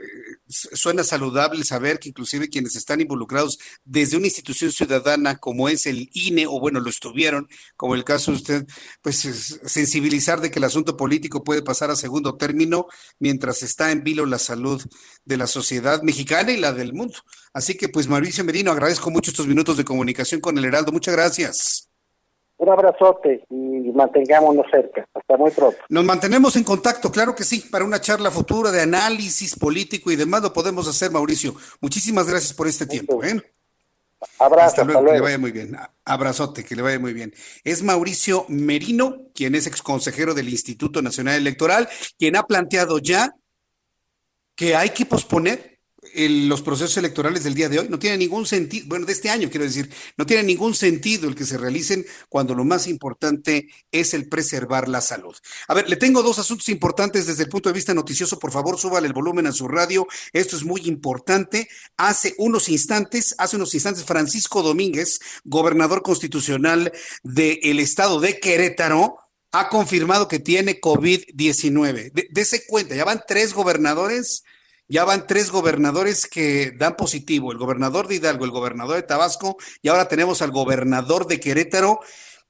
suena saludable saber que inclusive quienes están involucrados desde una institución ciudadana como es el INE, o bueno, lo estuvieron, como el caso de usted, pues sensibilizar de que el asunto político puede pasar a segundo término mientras está en vilo la salud de la sociedad mexicana y la del mundo. Así que pues Mauricio Merino, agradezco mucho estos minutos de comunicación con el Heraldo. Muchas gracias. Un abrazote y mantengámonos cerca. Hasta muy pronto. Nos mantenemos en contacto, claro que sí, para una charla futura de análisis político y demás lo podemos hacer, Mauricio. Muchísimas gracias por este tiempo. ¿eh? Abrazo. Hasta luego, que le vaya muy bien. Abrazote, que le vaya muy bien. Es Mauricio Merino, quien es exconsejero del Instituto Nacional Electoral, quien ha planteado ya que hay que posponer los procesos electorales del día de hoy. No tiene ningún sentido, bueno, de este año quiero decir, no tiene ningún sentido el que se realicen cuando lo más importante es el preservar la salud. A ver, le tengo dos asuntos importantes desde el punto de vista noticioso. Por favor, súbale el volumen a su radio. Esto es muy importante. Hace unos instantes, hace unos instantes, Francisco Domínguez, gobernador constitucional del estado de Querétaro, ha confirmado que tiene COVID-19. Dese cuenta, ya van tres gobernadores Ya van tres gobernadores que dan positivo, el gobernador de Hidalgo, el gobernador de Tabasco y ahora tenemos al gobernador de Querétaro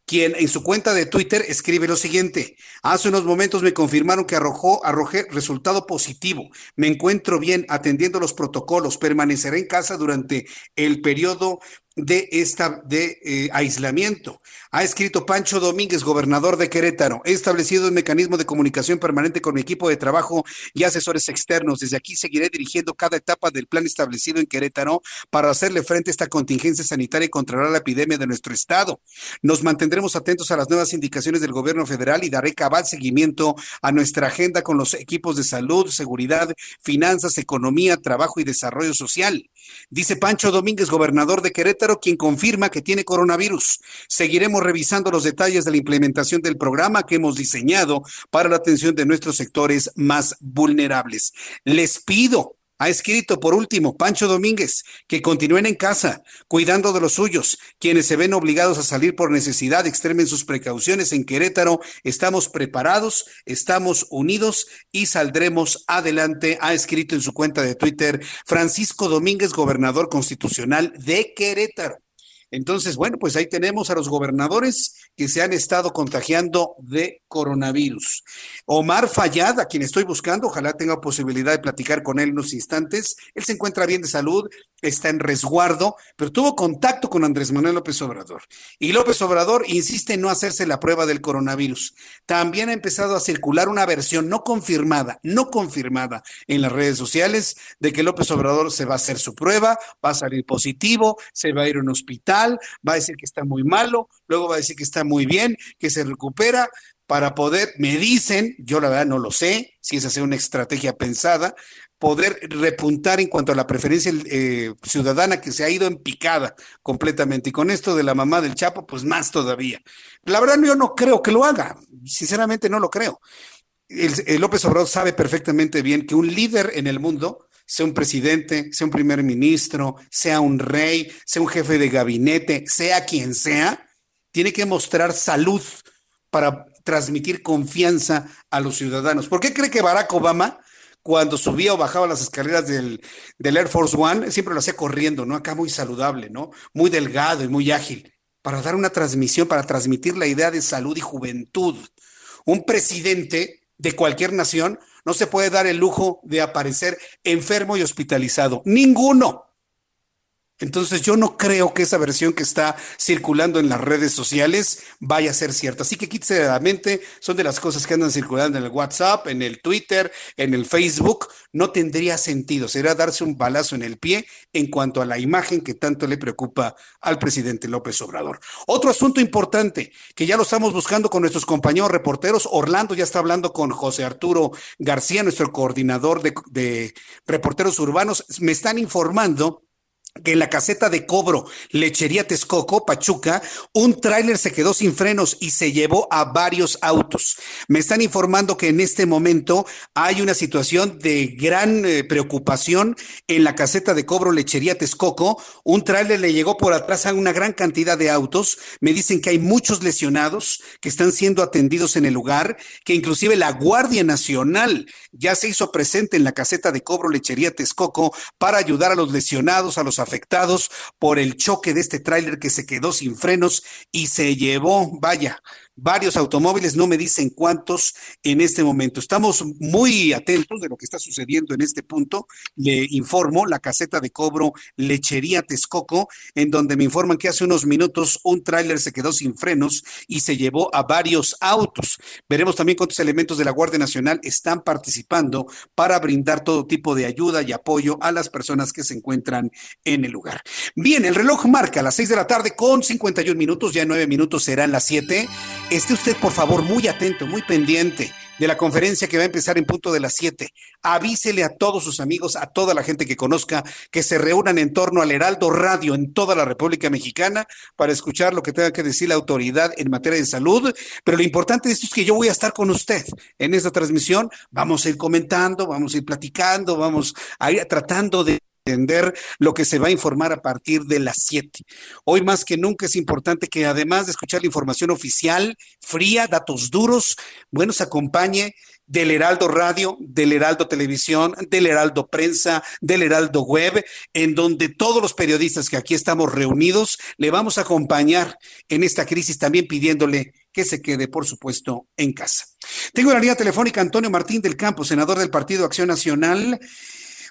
quien en su cuenta de Twitter escribe lo siguiente. Hace unos momentos me confirmaron que arrojó, arrojé resultado positivo. Me encuentro bien atendiendo los protocolos. Permaneceré en casa durante el periodo de esta de eh, aislamiento. Ha escrito Pancho Domínguez, gobernador de Querétaro. He establecido un mecanismo de comunicación permanente con mi equipo de trabajo y asesores externos. Desde aquí seguiré dirigiendo cada etapa del plan establecido en Querétaro para hacerle frente a esta contingencia sanitaria y controlar la epidemia de nuestro estado. Nos mantendremos atentos a las nuevas indicaciones del gobierno federal y daré cabal seguimiento a nuestra agenda con los equipos de salud, seguridad, finanzas, economía, trabajo y desarrollo social. Dice Pancho Domínguez, gobernador de Querétaro, quien confirma que tiene coronavirus. Seguiremos revisando los detalles de la implementación del programa que hemos diseñado para la atención de nuestros sectores más vulnerables. Les pido ha escrito por último Pancho Domínguez que continúen en casa, cuidando de los suyos. Quienes se ven obligados a salir por necesidad, extremen sus precauciones. En Querétaro estamos preparados, estamos unidos y saldremos adelante. Ha escrito en su cuenta de Twitter Francisco Domínguez, gobernador constitucional de Querétaro. Entonces, bueno, pues ahí tenemos a los gobernadores que se han estado contagiando de coronavirus. Omar Fayad, a quien estoy buscando, ojalá tenga posibilidad de platicar con él en unos instantes. Él se encuentra bien de salud, está en resguardo, pero tuvo contacto con Andrés Manuel López Obrador. Y López Obrador insiste en no hacerse la prueba del coronavirus. También ha empezado a circular una versión no confirmada, no confirmada en las redes sociales de que López Obrador se va a hacer su prueba, va a salir positivo, se va a ir a un hospital, va a decir que está muy malo, luego va a decir que está muy bien, que se recupera para poder, me dicen, yo la verdad no lo sé, si es hacer una estrategia pensada, poder repuntar en cuanto a la preferencia eh, ciudadana que se ha ido en picada completamente. Y con esto de la mamá del Chapo, pues más todavía. La verdad yo no creo que lo haga, sinceramente no lo creo. El, López Obrador sabe perfectamente bien que un líder en el mundo, sea un presidente, sea un primer ministro, sea un rey, sea un jefe de gabinete, sea quien sea, tiene que mostrar salud para transmitir confianza a los ciudadanos. ¿Por qué cree que Barack Obama cuando subía o bajaba las escaleras del, Air Force One, siempre lo hacía corriendo, ¿no? Acá muy saludable, ¿no? Muy delgado y muy ágil, para dar una transmisión, para transmitir la idea de salud y juventud. Un presidente de cualquier nación no se puede dar el lujo de aparecer enfermo y hospitalizado. Ninguno. Entonces yo no creo que esa versión que está circulando en las redes sociales vaya a ser cierta. Así que quítese de la mente, son de las cosas que andan circulando en el WhatsApp, en el Twitter, en el Facebook. No tendría sentido, sería darse un balazo en el pie en cuanto a la imagen que tanto le preocupa al presidente López Obrador. Otro asunto importante que ya lo estamos buscando con nuestros compañeros reporteros. Orlando ya está hablando con José Arturo García, nuestro coordinador de reporteros urbanos. Me están informando que en la caseta de cobro Lechería Texcoco, Pachuca, un tráiler se quedó sin frenos y se llevó a varios autos. Me están informando que en este momento hay una situación de gran eh, preocupación en la caseta de cobro Lechería Texcoco. Un tráiler le llegó por atrás a una gran cantidad de autos. Me dicen que hay muchos lesionados que están siendo atendidos en el lugar, que inclusive la Guardia Nacional ya se hizo presente en la caseta de cobro Lechería Texcoco para ayudar a los lesionados, a los afectados por el choque de este tráiler que se quedó sin frenos y se llevó, vaya, varios automóviles, no me dicen cuántos en este momento. Estamos muy atentos de lo que está sucediendo en este punto. Le informo la caseta de cobro Lechería Texcoco, en donde me informan que hace unos minutos un tráiler se quedó sin frenos y se llevó a varios autos. Veremos también cuántos elementos de la Guardia Nacional están participando para brindar todo tipo de ayuda y apoyo a las personas que se encuentran en el lugar. Bien, el reloj marca las seis de la tarde con 51 minutos, ya nueve minutos serán las siete. Esté usted, por favor, muy atento, muy pendiente de la conferencia que va a empezar en punto de las 7. Avísele a todos sus amigos, a toda la gente que conozca, que se reúnan en torno al Heraldo Radio en toda la República Mexicana para escuchar lo que tenga que decir la autoridad en materia de salud. Pero lo importante de esto es que yo voy a estar con usted en esta transmisión. Vamos a ir comentando, vamos a ir platicando, vamos a ir tratando de entender lo que se va a informar a partir de las 7. Hoy más que nunca es importante que además de escuchar la información oficial, fría, datos duros, bueno, se acompañe del Heraldo Radio, del Heraldo Televisión, del Heraldo Prensa, del Heraldo Web, en donde todos los periodistas que aquí estamos reunidos le vamos a acompañar en esta crisis también pidiéndole que se quede, por supuesto, en casa. Tengo en la línea telefónica Antonio Martín del Campo, senador del Partido Acción Nacional.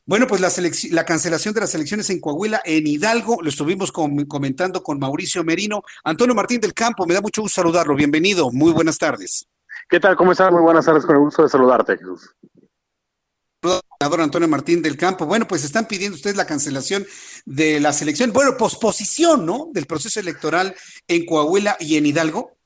Bueno, pues la, la, cancelación de las elecciones en Coahuila, en Hidalgo, lo estuvimos comentando con Mauricio Merino. Antonio Martín del Campo, me da mucho gusto saludarlo. Bienvenido, muy buenas tardes. ¿Qué tal? ¿Cómo estás? Muy buenas tardes, con el gusto de saludarte, Jesús. Antonio Martín del Campo. Bueno, pues están pidiendo ustedes la cancelación de las elecciones, bueno, posposición, ¿no? Del proceso electoral en Coahuila y en Hidalgo.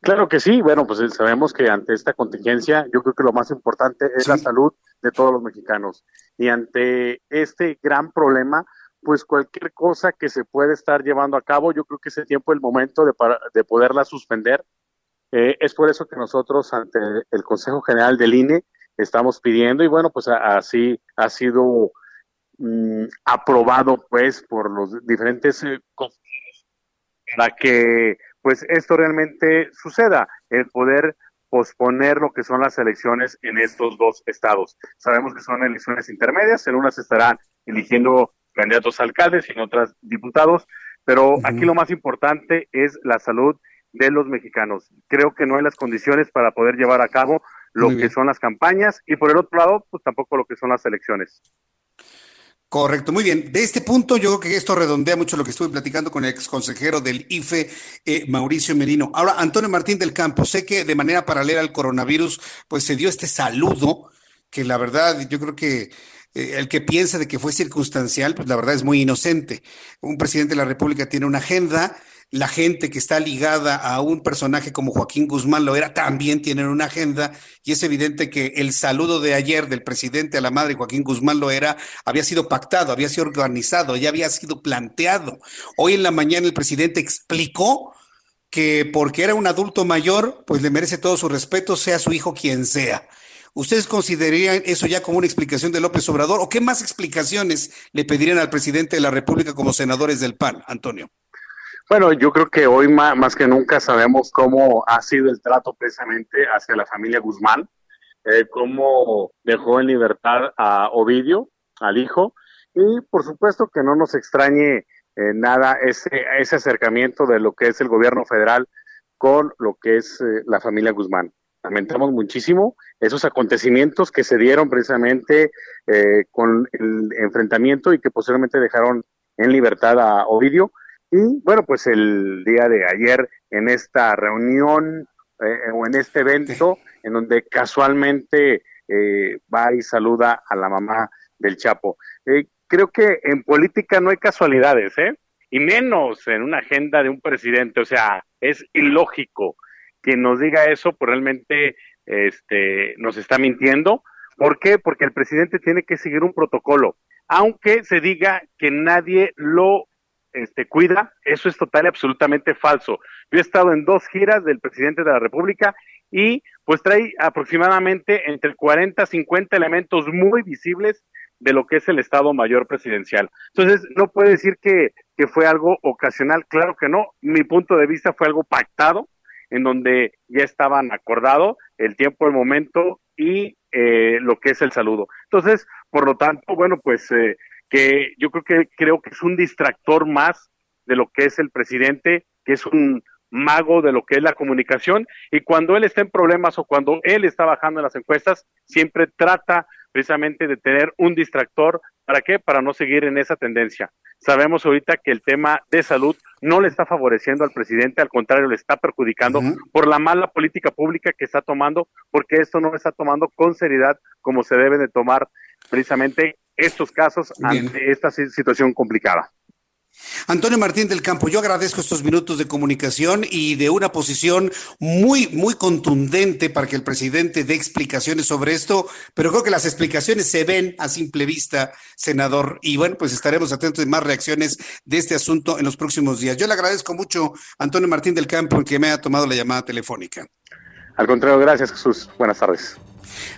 Claro que sí, bueno, pues sabemos que ante esta contingencia, yo creo que lo más importante es la salud de todos los mexicanos. Y ante este gran problema, pues cualquier cosa que se puede estar llevando a cabo, yo creo que es el tiempo, el momento de, de poderla suspender. Eh, es por eso que nosotros ante el Consejo General del INE estamos pidiendo y bueno, pues así ha sido mm, aprobado pues por los diferentes eh, para que pues esto realmente suceda, el poder posponer lo que son las elecciones en estos dos estados. Sabemos que son elecciones intermedias, en unas estarán eligiendo candidatos a alcaldes y en otras diputados, pero aquí lo más importante es la salud de los mexicanos. Creo que no hay las condiciones para poder llevar a cabo lo que son las campañas y por el otro lado, pues tampoco lo que son las elecciones. Correcto, muy bien. De este punto, yo creo que esto redondea mucho lo que estuve platicando con el ex consejero del IFE, eh, Mauricio Merino. Ahora, Antonio Martín del Campo, sé que de manera paralela al coronavirus, pues se dio este saludo, que la verdad, yo creo que eh, el que piensa de que fue circunstancial, pues la verdad es muy inocente. Un presidente de la República tiene una agenda la gente que está ligada a un personaje como Joaquín Guzmán Loera también tienen una agenda y es evidente que el saludo de ayer del presidente a la madre Joaquín Guzmán Loera había sido pactado, había sido organizado, ya había sido planteado. Hoy en la mañana el presidente explicó que porque era un adulto mayor, pues le merece todo su respeto, sea su hijo quien sea. ¿Ustedes considerarían eso ya como una explicación de López Obrador o qué más explicaciones le pedirían al presidente de la República como senadores del PAN, Antonio? Bueno, yo creo que hoy más, que nunca sabemos cómo ha sido el trato precisamente hacia la familia Guzmán, eh, cómo dejó en libertad a Ovidio, al hijo, y por supuesto que no nos extrañe eh, nada ese, ese acercamiento de lo que es el gobierno federal con lo que es eh, la familia Guzmán. Lamentamos muchísimo esos acontecimientos que se dieron precisamente con el enfrentamiento y que posteriormente dejaron en libertad a Ovidio y bueno, pues el día de ayer en esta reunión eh, o en este evento, en donde casualmente eh, va y saluda a la mamá del Chapo. Eh, creo que en política no hay casualidades, ¿eh? Y menos en una agenda de un presidente. O sea, es ilógico que nos diga eso, pues realmente este, nos está mintiendo. ¿Por qué? Porque el presidente tiene que seguir un protocolo, aunque se diga que nadie lo este, cuida, eso es total y absolutamente falso. Yo he estado en dos giras del presidente de la República y pues trae aproximadamente entre 40 a 50 elementos muy visibles de lo que es el Estado Mayor Presidencial. Entonces, no puede decir que, que fue algo ocasional, claro que no. Mi punto de vista fue algo pactado, en donde ya estaban acordado el tiempo, el momento y eh, lo que es el saludo. Entonces, por lo tanto, bueno, pues eh, que yo creo que creo que es un distractor más de lo que es el presidente, que es un mago de lo que es la comunicación y cuando él está en problemas o cuando él está bajando en las encuestas, siempre trata precisamente de tener un distractor. ¿Para qué? Para no seguir en esa tendencia. Sabemos ahorita que el tema de salud no le está favoreciendo al presidente, al contrario, le está perjudicando por la mala política pública que está tomando, porque esto no está tomando con seriedad como se debe de tomar precisamente estos casos ante esta situación complicada. Antonio Martín del Campo, yo agradezco estos minutos de comunicación y de una posición muy, muy contundente para que el presidente dé explicaciones sobre esto, pero creo que las explicaciones se ven a simple vista, senador, y bueno, pues estaremos atentos de más reacciones de este asunto en los próximos días. Yo le agradezco mucho, Antonio Martín del Campo, que me haya tomado la llamada telefónica. Al contrario, gracias Jesús. Buenas tardes.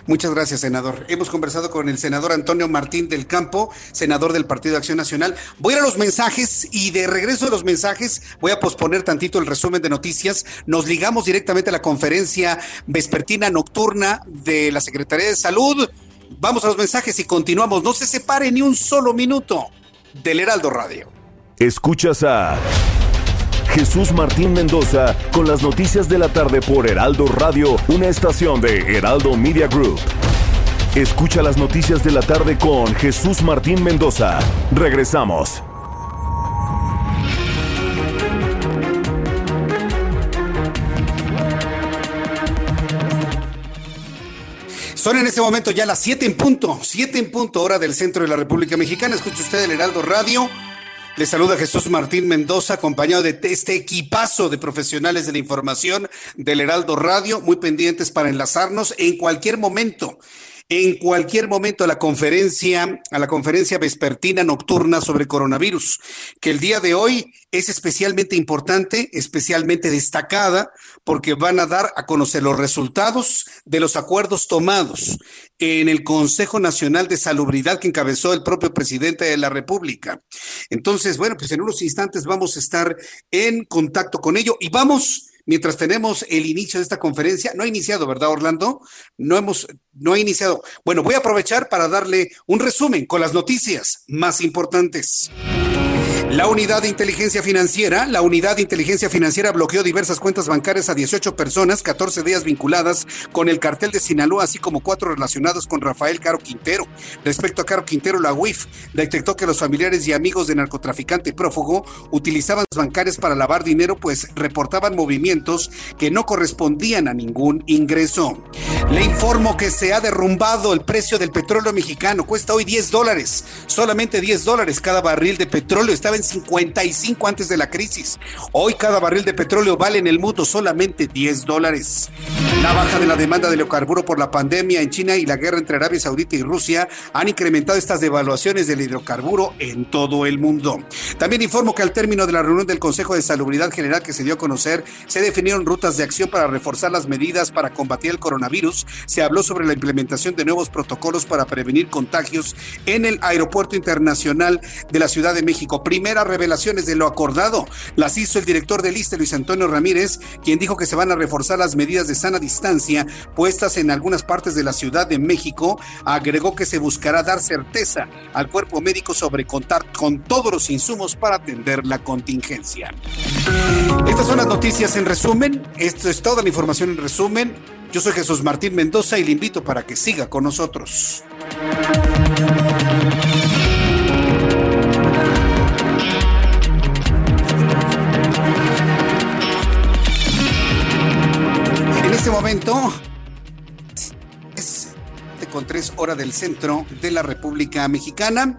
Muchas gracias, senador. Hemos conversado con el senador Antonio Martín del Campo, senador del Partido Acción Nacional. Voy a a los mensajes y de regreso de los mensajes voy a posponer tantito el resumen de noticias. Nos ligamos directamente a la conferencia vespertina nocturna de la Secretaría de Salud. Vamos a los mensajes y continuamos. No se separe ni un solo minuto del Heraldo Radio. Escuchas a Jesús Martín Mendoza con las noticias de la tarde por Heraldo Radio, una estación de Heraldo Media Group. Escucha las noticias de la tarde con Jesús Martín Mendoza. Regresamos. Son en este momento ya las 7 en punto, 7 en punto hora del centro de la República Mexicana. Escucha usted el Heraldo Radio. Le saluda Jesús Martín Mendoza, acompañado de este equipazo de profesionales de la información del Heraldo Radio, muy pendientes para enlazarnos en cualquier momento en cualquier momento a la conferencia, a la conferencia vespertina nocturna sobre coronavirus, que el día de hoy es especialmente importante, especialmente destacada, porque van a dar a conocer los resultados de los acuerdos tomados en el Consejo Nacional de Salubridad que encabezó el propio presidente de la República. Entonces, bueno, pues en unos instantes vamos a estar en contacto con ello y vamos mientras tenemos el inicio de esta conferencia. No ha iniciado, ¿verdad, Orlando? No hemos, no ha iniciado. Bueno, voy a aprovechar para darle un resumen con las noticias más importantes. La unidad de inteligencia financiera, la unidad de inteligencia financiera bloqueó diversas cuentas bancarias a 18 personas, 14 días vinculadas con el cartel de Sinaloa, así como cuatro relacionados con Rafael Caro Quintero. Respecto a Caro Quintero, la UIF detectó que los familiares y amigos del narcotraficante prófugo utilizaban bancarias para lavar dinero, pues reportaban movimientos que no correspondían a ningún ingreso. Le informo que se ha derrumbado el precio del petróleo mexicano, cuesta hoy 10 dólares, solamente 10 dólares cada barril de petróleo, estaba en 55 antes de la crisis. Hoy cada barril de petróleo vale en el mundo solamente 10 dólares. La baja de la demanda de hidrocarburo por la pandemia en China y la guerra entre Arabia Saudita y Rusia han incrementado estas devaluaciones del hidrocarburo en todo el mundo. También informo que al término de la reunión del Consejo de Salubridad General que se dio a conocer, se definieron rutas de acción para reforzar las medidas para combatir el coronavirus. Se habló sobre la implementación de nuevos protocolos para prevenir contagios en el Aeropuerto Internacional de la Ciudad de México. Primeras revelaciones de lo acordado las hizo el director del ISTE, Luis Antonio Ramírez, quien dijo que se van a reforzar las medidas de sana distancia puestas en algunas partes de la Ciudad de México, agregó que se buscará dar certeza al cuerpo médico sobre contar con todos los insumos para atender la contingencia. Estas son las noticias en resumen. Esto es toda la información en resumen. Yo soy Jesús Martín Mendoza y le invito para que siga con nosotros. Momento es con tres horas del centro de la República Mexicana.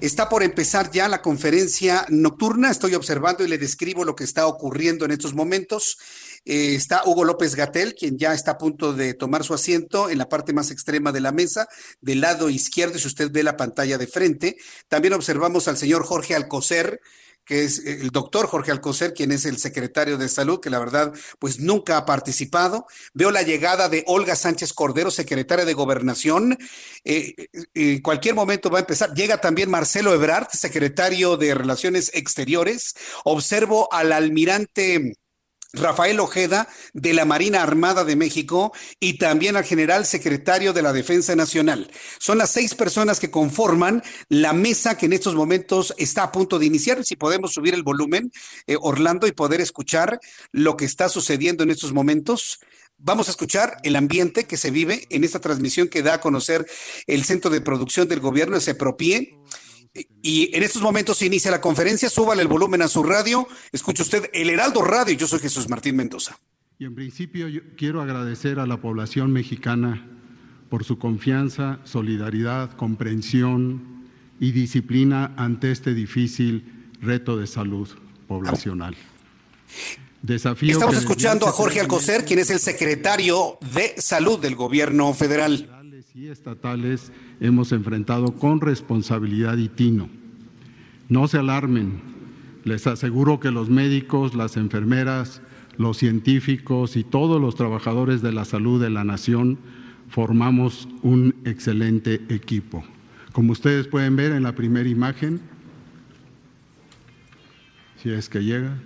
Está por empezar ya la conferencia nocturna. Estoy observando y le describo lo que está ocurriendo en estos momentos. Eh, está Hugo López Gatel, quien ya está a punto de tomar su asiento en la parte más extrema de la mesa, del lado izquierdo, si usted ve la pantalla de frente. También observamos al señor Jorge Alcocer, que es el doctor Jorge Alcocer, quien es el secretario de salud, que la verdad, pues nunca ha participado. Veo la llegada de Olga Sánchez Cordero, secretaria de Gobernación. Eh, en cualquier momento va a empezar. Llega también Marcelo Ebrard, secretario de Relaciones Exteriores. Observo al almirante. Rafael Ojeda de la Marina Armada de México y también al general secretario de la Defensa Nacional. Son las seis personas que conforman la mesa que en estos momentos está a punto de iniciar. Si podemos subir el volumen, eh, Orlando, y poder escuchar lo que está sucediendo en estos momentos. Vamos a escuchar el ambiente que se vive en esta transmisión que da a conocer el Centro de Producción del Gobierno, ese Propie. Y en estos momentos se inicia la conferencia. Súbale el volumen a su radio. Escuche usted el Heraldo Radio. Yo soy Jesús Martín Mendoza. Y en principio yo quiero agradecer a la población mexicana por su confianza, solidaridad, comprensión y disciplina ante este difícil reto de salud poblacional. Desafío Estamos escuchando a Jorge Alcocer, quien es el secretario de Salud del Gobierno Federal y estatales hemos enfrentado con responsabilidad y tino. No se alarmen, les aseguro que los médicos, las enfermeras, los científicos y todos los trabajadores de la salud de la nación formamos un excelente equipo. Como ustedes pueden ver en la primera imagen, si es que llega.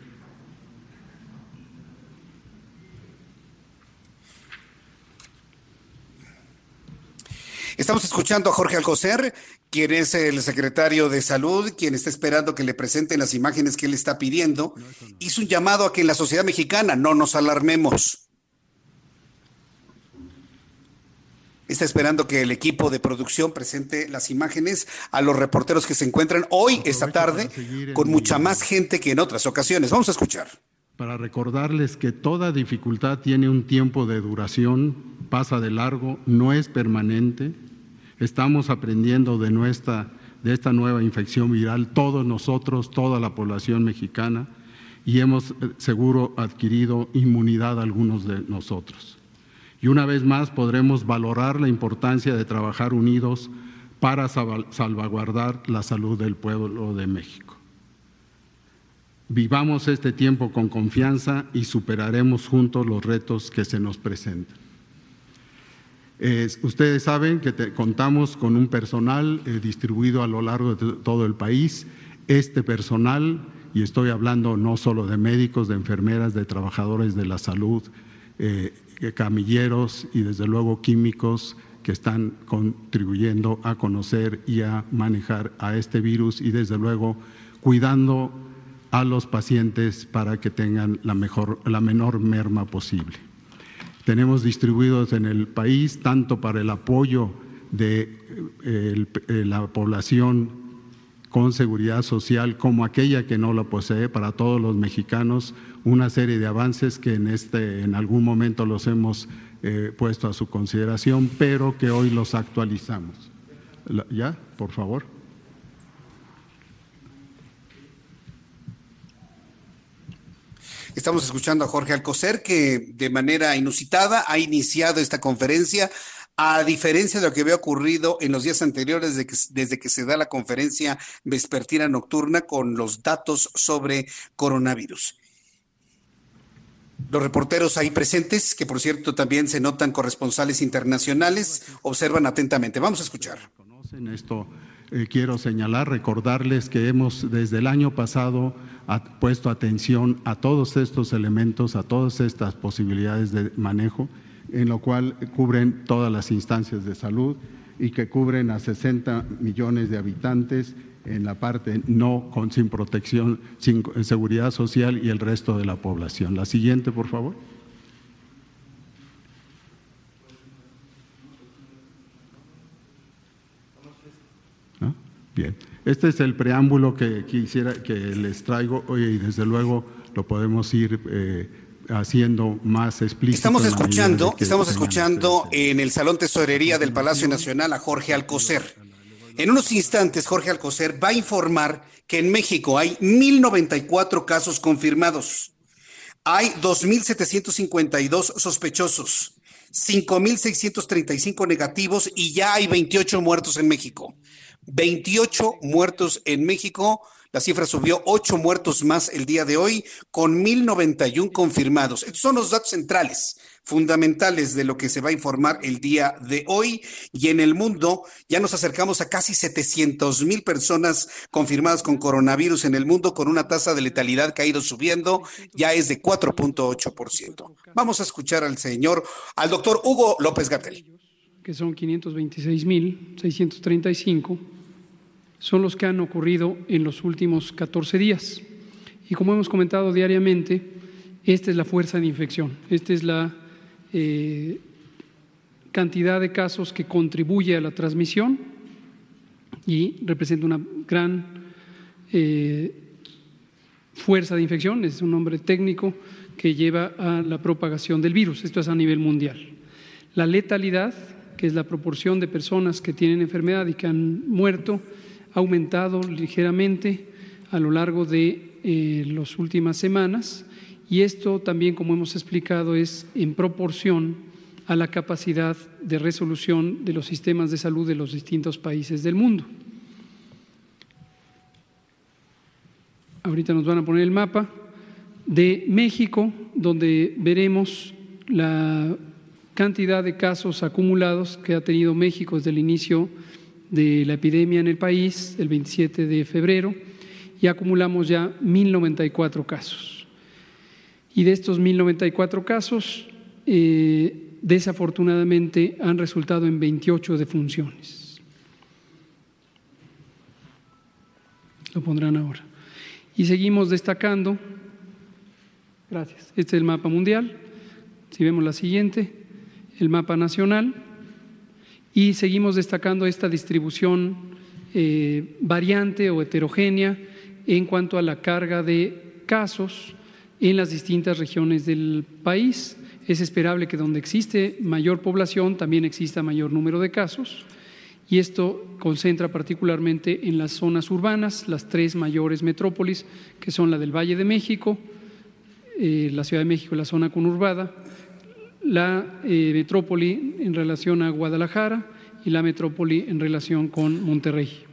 Estamos escuchando a Jorge Alcocer, quien es el secretario de Salud, quien está esperando que le presenten las imágenes que él está pidiendo. Hizo un llamado a que en la sociedad mexicana no nos alarmemos. Está esperando que el equipo de producción presente las imágenes a los reporteros que se encuentran hoy, esta tarde, con mucha más gente que en otras ocasiones. Vamos a escuchar. Para recordarles que toda dificultad tiene un tiempo de duración, pasa de largo, no es permanente Estamos aprendiendo de, nuestra, de esta nueva infección viral, todos nosotros, toda la población mexicana, y hemos eh, seguro adquirido inmunidad algunos de nosotros. Y una vez más podremos valorar la importancia de trabajar unidos para salvaguardar la salud del pueblo de México. Vivamos este tiempo con confianza y superaremos juntos los retos que se nos presentan ustedes saben que contamos con un personal eh, distribuido a lo largo de todo el país. Este personal, y estoy hablando no solo de médicos, de enfermeras, de trabajadores de la salud, eh, camilleros y desde luego químicos que están contribuyendo a conocer y a manejar a este virus y desde luego cuidando a los pacientes para que tengan la, mejor, la menor merma posible. Tenemos distribuidos en el país tanto para el apoyo de eh, eh, la población con seguridad social como aquella que no la posee para todos los mexicanos una serie de avances que en este en algún momento los hemos eh, puesto a su consideración pero que hoy los actualizamos. Ya por favor Estamos escuchando a Jorge Alcocer, que de manera inusitada ha iniciado esta conferencia, a diferencia de lo que había ocurrido en los días anteriores, desde que se da la conferencia vespertina nocturna con los datos sobre coronavirus. Los reporteros ahí presentes, que por cierto también se notan corresponsales internacionales, observan atentamente. Vamos a escuchar. Conocen esto, eh, quiero señalar, recordarles que hemos desde el año pasado puesto atención a todos estos elementos, a todas estas posibilidades de manejo, en lo cual cubren todas las instancias de salud y que cubren a 60 millones de habitantes en la parte no con sin protección, sin seguridad social y el resto de la población. La siguiente, por favor. Bien. Este es el preámbulo que quisiera que les traigo y desde luego lo podemos ir eh, haciendo más explícito. Estamos escuchando, estamos escuchando en el Salón Tesorería del Palacio Nacional a Jorge Alcocer. En unos instantes, Jorge Alcocer va a informar que en México hay 1.094 casos confirmados. Hay 2.752 sospechosos, 5.635 negativos y ya hay 28 muertos en México. 28 muertos en México. La cifra subió 8 muertos más el día de hoy, con 1.091 confirmados. Estos son los datos centrales, fundamentales de lo que se va a informar el día de hoy. Y en el mundo ya nos acercamos a casi 700 mil personas confirmadas con coronavirus en el mundo, con una tasa de letalidad que ha ido subiendo, ya es de 4.8%. Vamos a escuchar al señor, al doctor Hugo López Gatel. Que son 526 mil 635 son los que han ocurrido en los últimos 14 días. Y como hemos comentado diariamente, esta es la fuerza de infección, esta es la eh, cantidad de casos que contribuye a la transmisión y representa una gran eh, fuerza de infección, es un nombre técnico que lleva a la propagación del virus, esto es a nivel mundial. La letalidad, que es la proporción de personas que tienen enfermedad y que han muerto, aumentado ligeramente a lo largo de eh, las últimas semanas y esto también, como hemos explicado, es en proporción a la capacidad de resolución de los sistemas de salud de los distintos países del mundo. Ahorita nos van a poner el mapa de México, donde veremos la cantidad de casos acumulados que ha tenido México desde el inicio de la epidemia en el país, el 27 de febrero, y acumulamos ya 1.094 casos. Y de estos 1.094 casos, eh, desafortunadamente han resultado en 28 defunciones. Lo pondrán ahora. Y seguimos destacando, gracias, este es el mapa mundial, si vemos la siguiente, el mapa nacional, y seguimos destacando esta distribución eh, variante o heterogénea en cuanto a la carga de casos en las distintas regiones del país. Es esperable que donde existe mayor población también exista mayor número de casos y esto concentra particularmente en las zonas urbanas, las tres mayores metrópolis, que son la del Valle de México, eh, la Ciudad de México y la zona conurbada, la eh, metrópoli en relación a Guadalajara y la metrópoli en relación con Monterrey.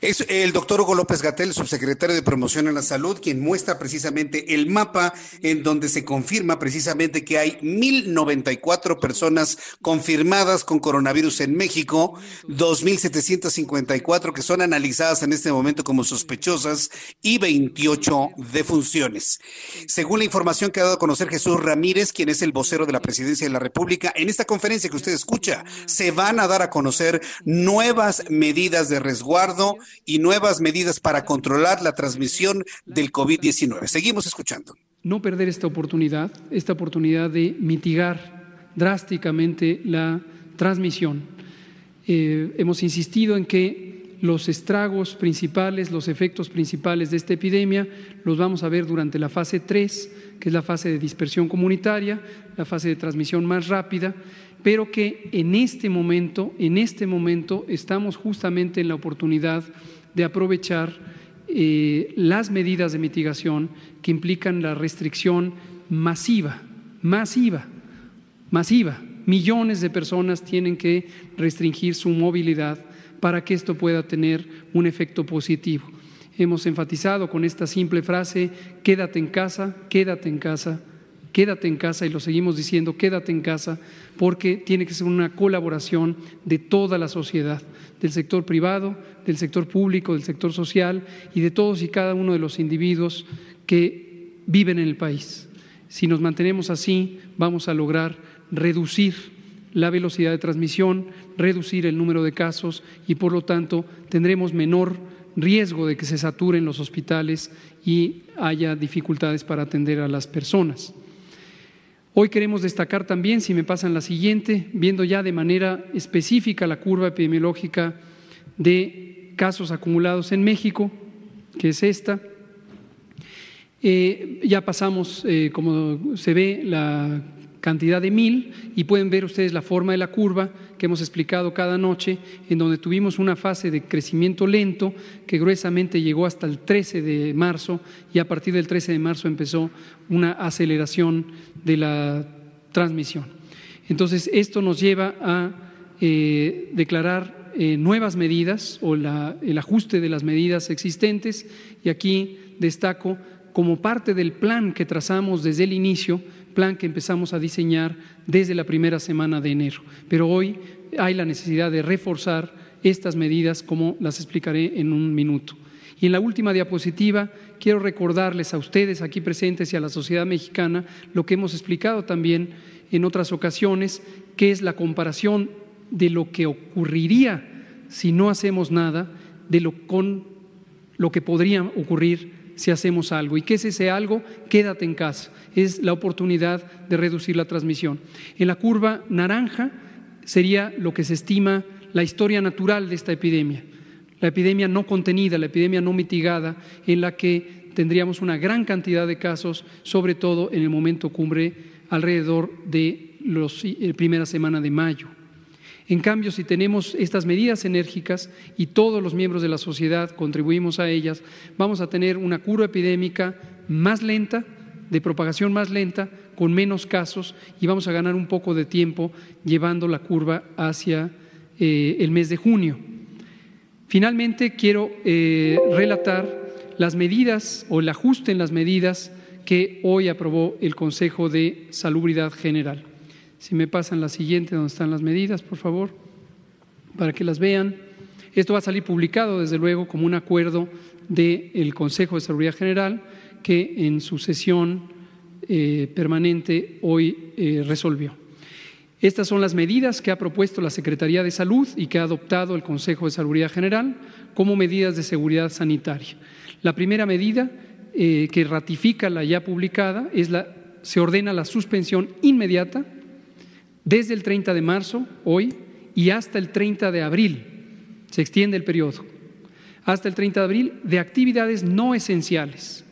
Es el doctor Hugo López Gatel, subsecretario de Promoción a la Salud, quien muestra precisamente el mapa en donde se confirma precisamente que hay 1.094 personas confirmadas con coronavirus en México, 2.754 que son analizadas en este momento como sospechosas y 28 defunciones. Según la información que ha dado a conocer Jesús Ramírez, quien es el vocero de la Presidencia de la República, en esta conferencia que usted escucha, se van a dar a conocer nuevas medidas de resguardo y nuevas medidas para controlar la transmisión del COVID-19. Seguimos escuchando. No perder esta oportunidad, esta oportunidad de mitigar drásticamente la transmisión. Eh, hemos insistido en que los estragos principales, los efectos principales de esta epidemia los vamos a ver durante la fase 3, que es la fase de dispersión comunitaria, la fase de transmisión más rápida, pero que en este momento, en este momento estamos justamente en la oportunidad de aprovechar eh, las medidas de mitigación que implican la restricción masiva, masiva, masiva. Millones de personas tienen que restringir su movilidad para que esto pueda tener un efecto positivo. Hemos enfatizado con esta simple frase, quédate en casa, quédate en casa, quédate en casa y lo seguimos diciendo, quédate en casa, porque tiene que ser una colaboración de toda la sociedad, del sector privado, del sector público, del sector social y de todos y cada uno de los individuos que viven en el país. Si nos mantenemos así, vamos a lograr reducir la velocidad de transmisión, reducir el número de casos y, por lo tanto, tendremos menor riesgo de que se saturen los hospitales y haya dificultades para atender a las personas. Hoy queremos destacar también, si me pasan la siguiente, viendo ya de manera específica la curva epidemiológica de casos acumulados en México, que es esta. Eh, ya pasamos, eh, como se ve, la cantidad de mil y pueden ver ustedes la forma de la curva que hemos explicado cada noche, en donde tuvimos una fase de crecimiento lento que gruesamente llegó hasta el 13 de marzo y a partir del 13 de marzo empezó una aceleración de la transmisión. Entonces, esto nos lleva a eh, declarar eh, nuevas medidas o el ajuste de las medidas existentes y aquí destaco como parte del plan que trazamos desde el inicio, plan que empezamos a diseñar desde la primera semana de enero. Pero hoy hay la necesidad de reforzar estas medidas, como las explicaré en un minuto. Y en la última diapositiva quiero recordarles a ustedes aquí presentes y a la sociedad mexicana lo que hemos explicado también en otras ocasiones, que es la comparación de lo que ocurriría si no hacemos nada, de lo con lo que podría ocurrir si hacemos algo. ¿Y qué es ese algo? Quédate en casa. Es la oportunidad de reducir la transmisión. En la curva naranja sería lo que se estima la historia natural de esta epidemia. La epidemia no contenida, la epidemia no mitigada, en la que tendríamos una gran cantidad de casos, sobre todo en el momento cumbre, alrededor de la eh, primera semana de mayo. En cambio, si tenemos estas medidas enérgicas y todos los miembros de la sociedad contribuimos a ellas, vamos a tener una curva epidémica más lenta, de propagación más lenta, con menos casos y vamos a ganar un poco de tiempo llevando la curva hacia eh, el mes de junio. Finalmente, quiero eh, relatar las medidas o el ajuste en las medidas que hoy aprobó el Consejo de Salubridad General. Si me pasan la siguiente, donde están las medidas, por favor, para que las vean. Esto va a salir publicado, desde luego, como un acuerdo del Consejo de Seguridad General que en su sesión eh, permanente hoy eh, resolvió. Estas son las medidas que ha propuesto la Secretaría de Salud y que ha adoptado el Consejo de Seguridad General como medidas de seguridad sanitaria. La primera medida eh, que ratifica la ya publicada es la se ordena la suspensión inmediata desde el 30 de marzo, hoy, y hasta el 30 de abril. Se extiende el periodo. Hasta el 30 de abril de actividades no esenciales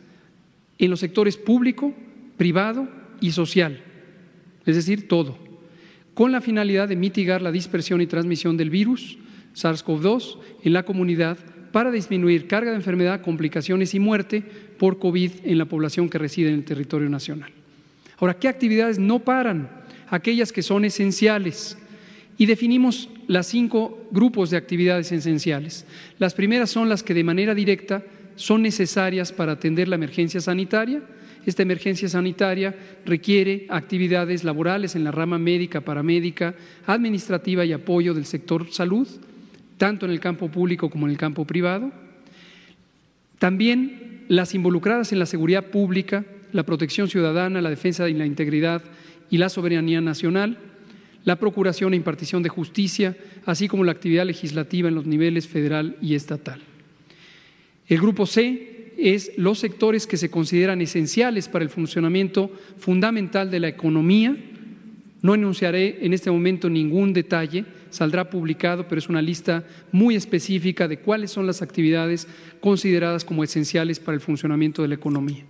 en los sectores público, privado y social, es decir, todo, con la finalidad de mitigar la dispersión y transmisión del virus SARS-CoV-2 en la comunidad para disminuir carga de enfermedad, complicaciones y muerte por COVID en la población que reside en el territorio nacional. Ahora, ¿qué actividades no paran? Aquellas que son esenciales. Y definimos las cinco grupos de actividades esenciales. Las primeras son las que de manera directa son necesarias para atender la emergencia sanitaria. Esta emergencia sanitaria requiere actividades laborales en la rama médica, paramédica, administrativa y apoyo del sector salud, tanto en el campo público como en el campo privado. También las involucradas en la seguridad pública, la protección ciudadana, la defensa de la integridad y la soberanía nacional, la procuración e impartición de justicia, así como la actividad legislativa en los niveles federal y estatal. El grupo C es los sectores que se consideran esenciales para el funcionamiento fundamental de la economía. No enunciaré en este momento ningún detalle, saldrá publicado, pero es una lista muy específica de cuáles son las actividades consideradas como esenciales para el funcionamiento de la economía.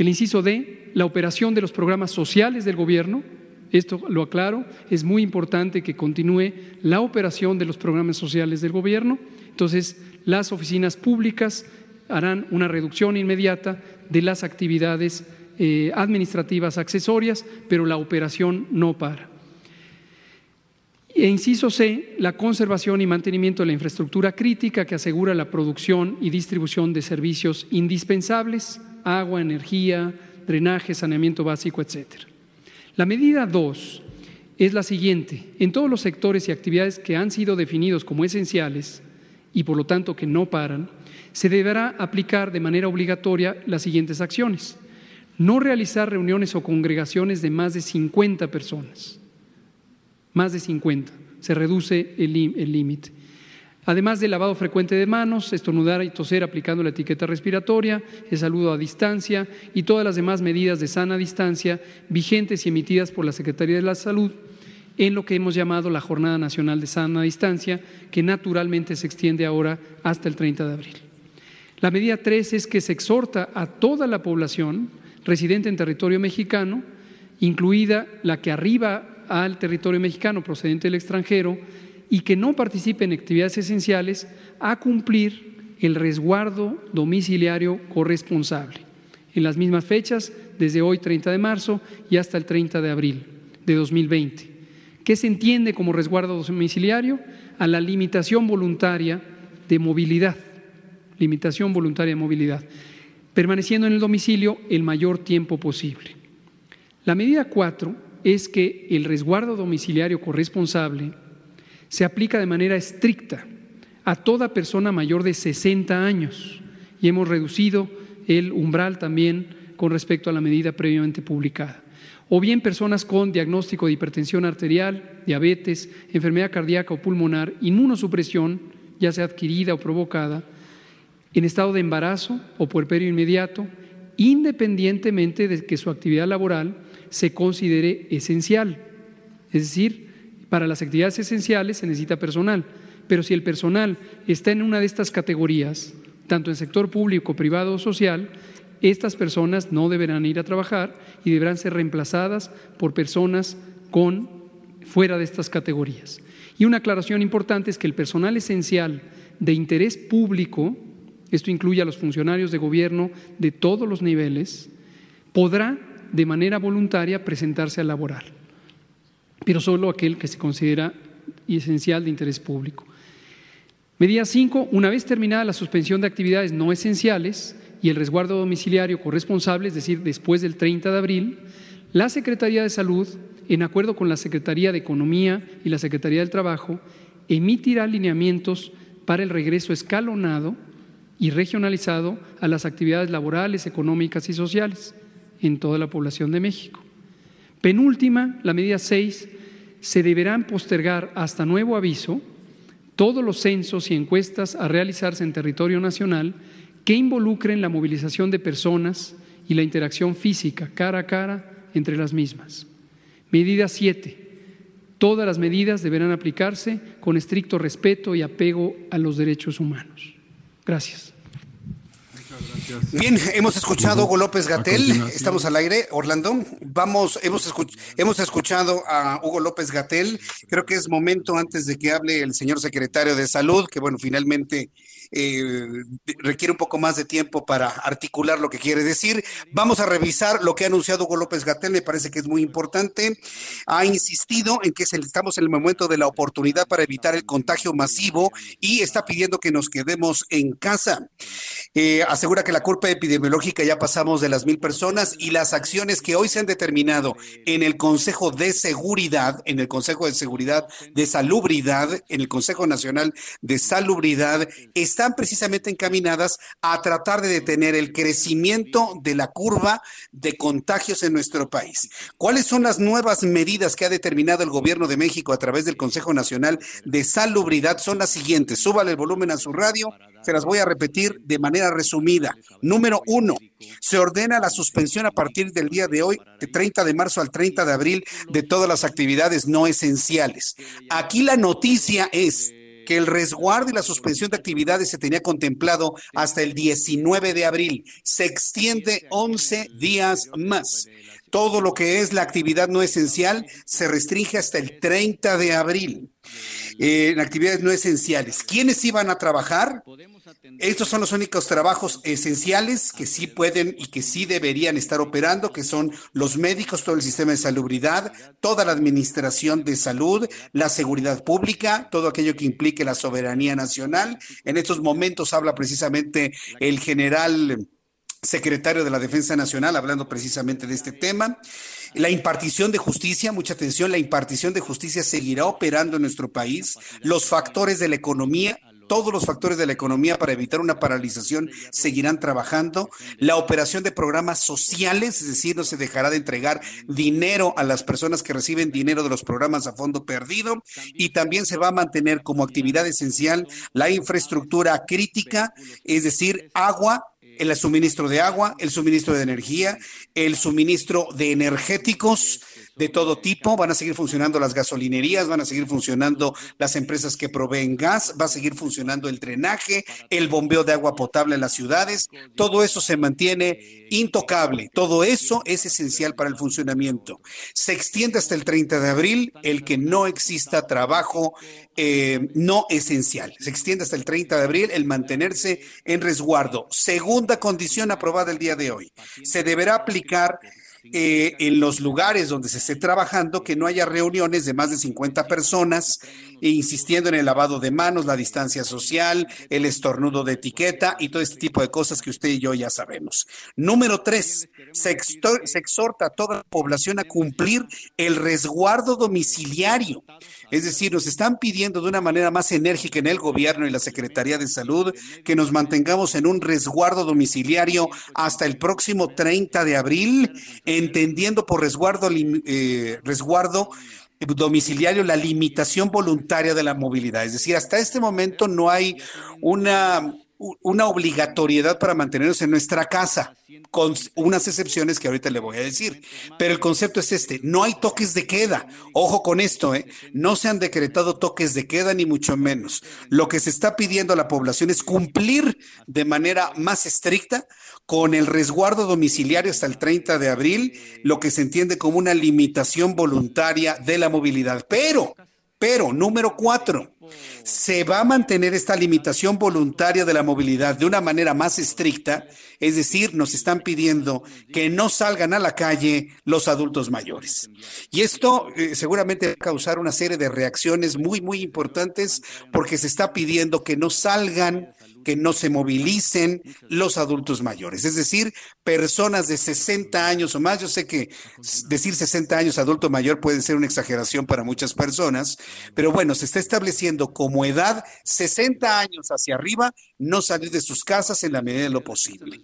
El inciso D, la operación de los programas sociales del gobierno. Esto lo aclaro, es muy importante que continúe la operación de los programas sociales del gobierno. Entonces, las oficinas públicas harán una reducción inmediata de las actividades eh, administrativas accesorias, pero la operación no para. E inciso C, la conservación y mantenimiento de la infraestructura crítica que asegura la producción y distribución de servicios indispensables agua, energía, drenaje, saneamiento básico, etcétera. La medida 2 es la siguiente. En todos los sectores y actividades que han sido definidos como esenciales y por lo tanto que no paran, se deberá aplicar de manera obligatoria las siguientes acciones. No realizar reuniones o congregaciones de más de 50 personas. Más de 50. Se reduce el límite. Además del lavado frecuente de manos, estornudar y toser aplicando la etiqueta respiratoria, el saludo a distancia y todas las demás medidas de sana distancia vigentes y emitidas por la Secretaría de la Salud en lo que hemos llamado la Jornada Nacional de Sana Distancia, que naturalmente se extiende ahora hasta el 30 de abril. La medida 3 es que se exhorta a toda la población residente en territorio mexicano, incluida la que arriba al territorio mexicano procedente del extranjero, y que no participe en actividades esenciales a cumplir el resguardo domiciliario corresponsable en las mismas fechas, desde hoy 30 de marzo y hasta el 30 de abril de 2020. ¿Qué se entiende como resguardo domiciliario? A la limitación voluntaria de movilidad, limitación voluntaria de movilidad, permaneciendo en el domicilio el mayor tiempo posible. La medida 4 es que el resguardo domiciliario corresponsable se aplica de manera estricta a toda persona mayor de 60 años y hemos reducido el umbral también con respecto a la medida previamente publicada. O bien personas con diagnóstico de hipertensión arterial, diabetes, enfermedad cardíaca o pulmonar, inmunosupresión, ya sea adquirida o provocada, en estado de embarazo o puerperio inmediato, independientemente de que su actividad laboral se considere esencial. Es decir, para las actividades esenciales se necesita personal, pero si el personal está en una de estas categorías, tanto en sector público, privado o social, estas personas no deberán ir a trabajar y deberán ser reemplazadas por personas con fuera de estas categorías. Y una aclaración importante es que el personal esencial de interés público, esto incluye a los funcionarios de gobierno de todos los niveles, podrá de manera voluntaria presentarse a laborar pero solo aquel que se considera esencial de interés público. Medida 5. Una vez terminada la suspensión de actividades no esenciales y el resguardo domiciliario corresponsable, es decir, después del 30 de abril, la Secretaría de Salud, en acuerdo con la Secretaría de Economía y la Secretaría del Trabajo, emitirá lineamientos para el regreso escalonado y regionalizado a las actividades laborales, económicas y sociales en toda la población de México. Penúltima, la medida 6, se deberán postergar hasta nuevo aviso todos los censos y encuestas a realizarse en territorio nacional que involucren la movilización de personas y la interacción física cara a cara entre las mismas. Medida 7. Todas las medidas deberán aplicarse con estricto respeto y apego a los derechos humanos. Gracias. Bien, hemos escuchado a Hugo López Gatel, estamos al aire, Orlando. Vamos, hemos, hemos escuchado a Hugo López Gatel. Creo que es momento antes de que hable el señor secretario de Salud, que bueno, finalmente eh, requiere un poco más de tiempo para articular lo que quiere decir. Vamos a revisar lo que ha anunciado Hugo López Gatel, me parece que es muy importante. Ha insistido en que estamos en el momento de la oportunidad para evitar el contagio masivo y está pidiendo que nos quedemos en casa. Eh, asegura que la culpa epidemiológica ya pasamos de las mil personas y las acciones que hoy se han determinado en el Consejo de Seguridad, en el Consejo de Seguridad de Salubridad, en el Consejo Nacional de Salubridad, están están precisamente encaminadas a tratar de detener el crecimiento de la curva de contagios en nuestro país. ¿Cuáles son las nuevas medidas que ha determinado el gobierno de México a través del Consejo Nacional de Salubridad? Son las siguientes. Súbale el volumen a su radio. Se las voy a repetir de manera resumida. Número uno, se ordena la suspensión a partir del día de hoy, de 30 de marzo al 30 de abril, de todas las actividades no esenciales. Aquí la noticia es que el resguardo y la suspensión de actividades se tenía contemplado hasta el 19 de abril. Se extiende 11 días más. Todo lo que es la actividad no esencial se restringe hasta el 30 de abril. Eh, en actividades no esenciales. ¿Quiénes iban a trabajar? Estos son los únicos trabajos esenciales que sí pueden y que sí deberían estar operando, que son los médicos, todo el sistema de salubridad, toda la administración de salud, la seguridad pública, todo aquello que implique la soberanía nacional. En estos momentos habla precisamente el general secretario de la Defensa Nacional hablando precisamente de este tema. La impartición de justicia, mucha atención, la impartición de justicia seguirá operando en nuestro país. Los factores de la economía todos los factores de la economía para evitar una paralización seguirán trabajando. La operación de programas sociales, es decir, no se dejará de entregar dinero a las personas que reciben dinero de los programas a fondo perdido y también se va a mantener como actividad esencial la infraestructura crítica, es decir, agua, el suministro de agua, el suministro de energía, el suministro de energéticos, de todo tipo, van a seguir funcionando las gasolinerías, van a seguir funcionando las empresas que proveen gas, va a seguir funcionando el drenaje, el bombeo de agua potable en las ciudades, todo eso se mantiene intocable, todo eso es esencial para el funcionamiento. Se extiende hasta el 30 de abril el que no exista trabajo eh, no esencial. Se extiende hasta el 30 de abril el mantenerse en resguardo. Segunda condición aprobada el día de hoy. Se deberá aplicar eh, en los lugares donde se esté trabajando que no haya reuniones de más de 50 personas, insistiendo en el lavado de manos, la distancia social, el estornudo de etiqueta y todo este tipo de cosas que usted y yo ya sabemos. Número tres, se, se exhorta a toda la población a cumplir el resguardo domiciliario. Es decir, nos están pidiendo de una manera más enérgica en el gobierno y la Secretaría de Salud que nos mantengamos en un resguardo domiciliario hasta el próximo 30 de abril, entendiendo por resguardo, eh, resguardo domiciliario la limitación voluntaria de la movilidad. Es decir, hasta este momento no hay una una obligatoriedad para mantenernos en nuestra casa, con unas excepciones que ahorita le voy a decir. Pero el concepto es este, no hay toques de queda. Ojo con esto, ¿eh? No se han decretado toques de queda, ni mucho menos. Lo que se está pidiendo a la población es cumplir de manera más estricta con el resguardo domiciliario hasta el 30 de abril, lo que se entiende como una limitación voluntaria de la movilidad. Pero pero, número cuatro, se va a mantener esta limitación voluntaria de la movilidad de una manera más estricta, es decir, nos están pidiendo que no salgan a la calle los adultos mayores. Y esto eh, seguramente va a causar una serie de reacciones muy, muy importantes porque se está pidiendo que no salgan que no se movilicen los adultos mayores, es decir, personas de 60 años o más. Yo sé que decir 60 años adulto mayor puede ser una exageración para muchas personas, pero bueno, se está estableciendo como edad 60 años hacia arriba, no salir de sus casas en la medida de lo posible.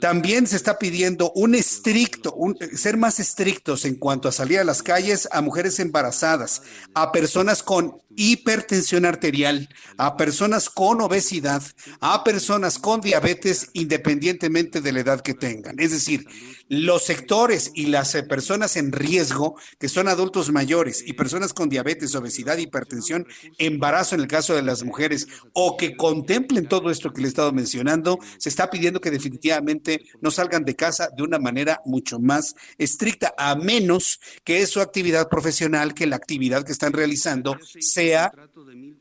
También se está pidiendo un estricto, ser más estrictos en cuanto a salir a las calles a mujeres embarazadas, a personas con hipertensión arterial, a personas con obesidad, a personas con diabetes, independientemente de la edad que tengan. Es decir, los sectores y las eh, personas en riesgo, que son adultos mayores y personas con diabetes, obesidad, hipertensión, embarazo en el caso de las mujeres, o que contemplen todo esto que le he estado mencionando, se está pidiendo que definitivamente no salgan de casa de una manera mucho más estricta, a menos que es su actividad profesional, que la actividad que están realizando sea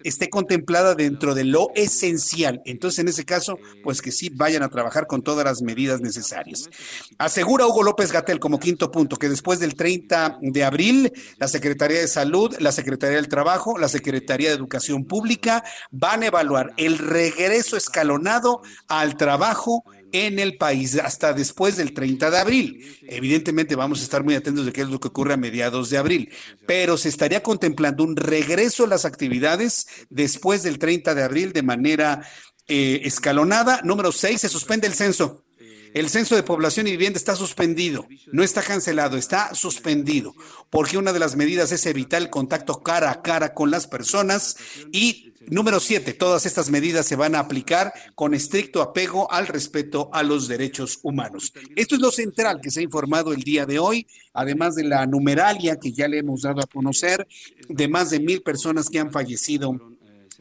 esté contemplada dentro de lo esencial. Entonces, en ese caso, pues que sí vayan a trabajar con todas las medidas necesarias. Asegura Hugo López Gatel como quinto punto que después del 30 de abril, la Secretaría de Salud, la Secretaría del Trabajo, la Secretaría de Educación Pública van a evaluar el regreso escalonado al trabajo en el país hasta después del 30 de abril. Evidentemente vamos a estar muy atentos de qué es lo que ocurre a mediados de abril, pero se estaría contemplando un regreso a las actividades después del 30 de abril de manera eh, escalonada. Número 6, se suspende el censo. El censo de población y vivienda está suspendido, no está cancelado, está suspendido, porque una de las medidas es evitar el contacto cara a cara con las personas y Número siete, todas estas medidas se van a aplicar con estricto apego al respeto a los derechos humanos. Esto es lo central que se ha informado el día de hoy, además de la numeralia que ya le hemos dado a conocer de más de mil personas que han fallecido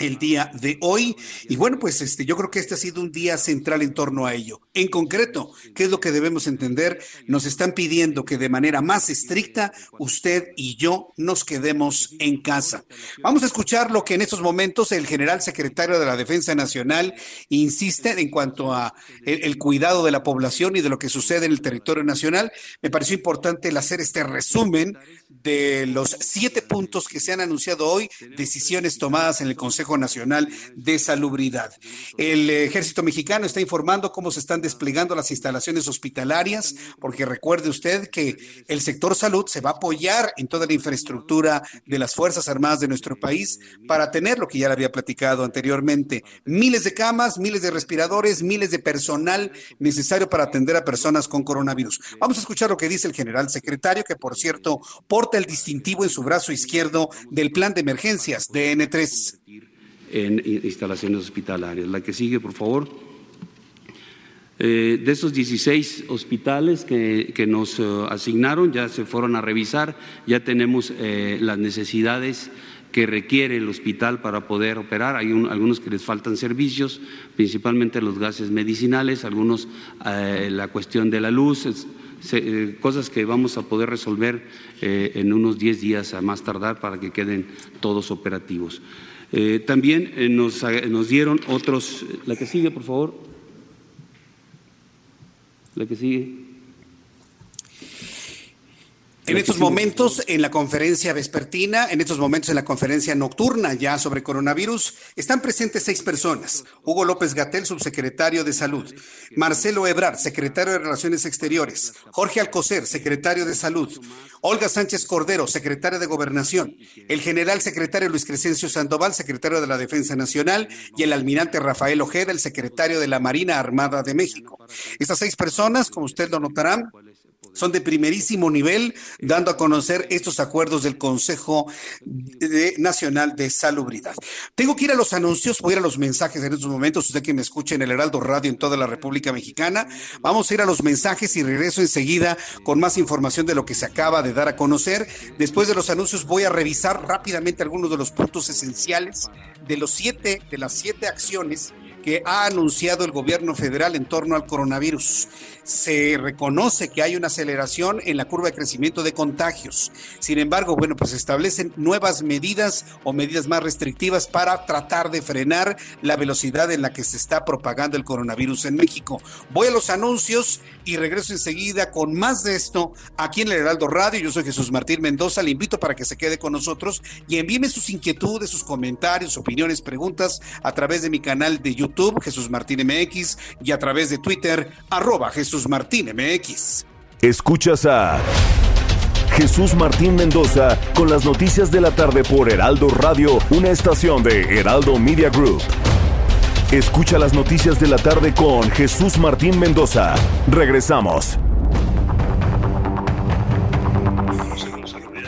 el día de hoy. Y bueno, pues este, yo creo que este ha sido un día central en torno a ello. En concreto, ¿qué es lo que debemos entender? Nos están pidiendo que de manera más estricta usted y yo nos quedemos en casa. Vamos a escuchar lo que en estos momentos el general secretario de la Defensa Nacional insiste en cuanto a el, cuidado de la población y de lo que sucede en el territorio nacional. Me pareció importante el hacer este resumen de los siete puntos que se han anunciado hoy, decisiones tomadas en el Consejo Nacional de Salubridad. El ejército mexicano está informando cómo se están desplegando las instalaciones hospitalarias, porque recuerde usted que el sector salud se va a apoyar en toda la infraestructura de las Fuerzas Armadas de nuestro país para tener lo que ya le había platicado anteriormente, miles de camas, miles de respiradores, miles de personal necesario para atender a personas con coronavirus. Vamos a escuchar lo que dice el general secretario, que por cierto el distintivo en su brazo izquierdo del plan de emergencias de N3. En instalaciones hospitalarias. La que sigue, por favor. Eh, de esos 16 hospitales que, nos eh, asignaron, ya se fueron a revisar, ya tenemos eh, las necesidades que requiere el hospital para poder operar. Hay algunos que les faltan servicios, principalmente los gases medicinales, algunos la cuestión de la luz, cosas que vamos a poder resolver en unos 10 días a más tardar para que queden todos operativos. también nos, nos dieron otros, la que sigue, por favor. La que sigue. En estos momentos, en la conferencia vespertina, en estos momentos en la conferencia nocturna ya sobre coronavirus, están presentes seis personas. Hugo López Gatel, subsecretario de Salud. Marcelo Ebrard, secretario de Relaciones Exteriores. Jorge Alcocer, secretario de Salud. Olga Sánchez Cordero, secretaria de Gobernación. El general secretario Luis Crescencio Sandoval, secretario de la Defensa Nacional. Y el almirante Rafael Ojeda, el secretario de la Marina Armada de México. Estas seis personas, como usted lo notará, son de primerísimo nivel, dando a conocer estos acuerdos del Consejo Nacional de Salubridad. Tengo que ir a los anuncios, voy a ir a los mensajes en estos momentos, usted que me escucha en el Heraldo Radio en toda la República Mexicana. Vamos a ir a los mensajes y regreso enseguida con más información de lo que se acaba de dar a conocer. Después de los anuncios voy a revisar rápidamente algunos de los puntos esenciales de los siete, de las siete acciones que ha anunciado el gobierno federal en torno al coronavirus. Se reconoce que hay una aceleración en la curva de crecimiento de contagios. Sin embargo, bueno, pues establecen nuevas medidas o medidas más restrictivas para tratar de frenar la velocidad en la que se está propagando el coronavirus en México. Voy a los anuncios y regreso enseguida con más de esto aquí en el Heraldo Radio. Yo soy Jesús Martín Mendoza. Le invito para que se quede con nosotros y envíeme sus inquietudes, sus comentarios, opiniones, preguntas a través de mi canal de YouTube, Jesús Martín MX, y a través de Twitter, arroba Jesús Martín MX. Escuchas a Jesús Martín Mendoza con las noticias de la tarde por Heraldo Radio, una estación de Heraldo Media Group. Escucha las noticias de la tarde con Jesús Martín Mendoza. Regresamos.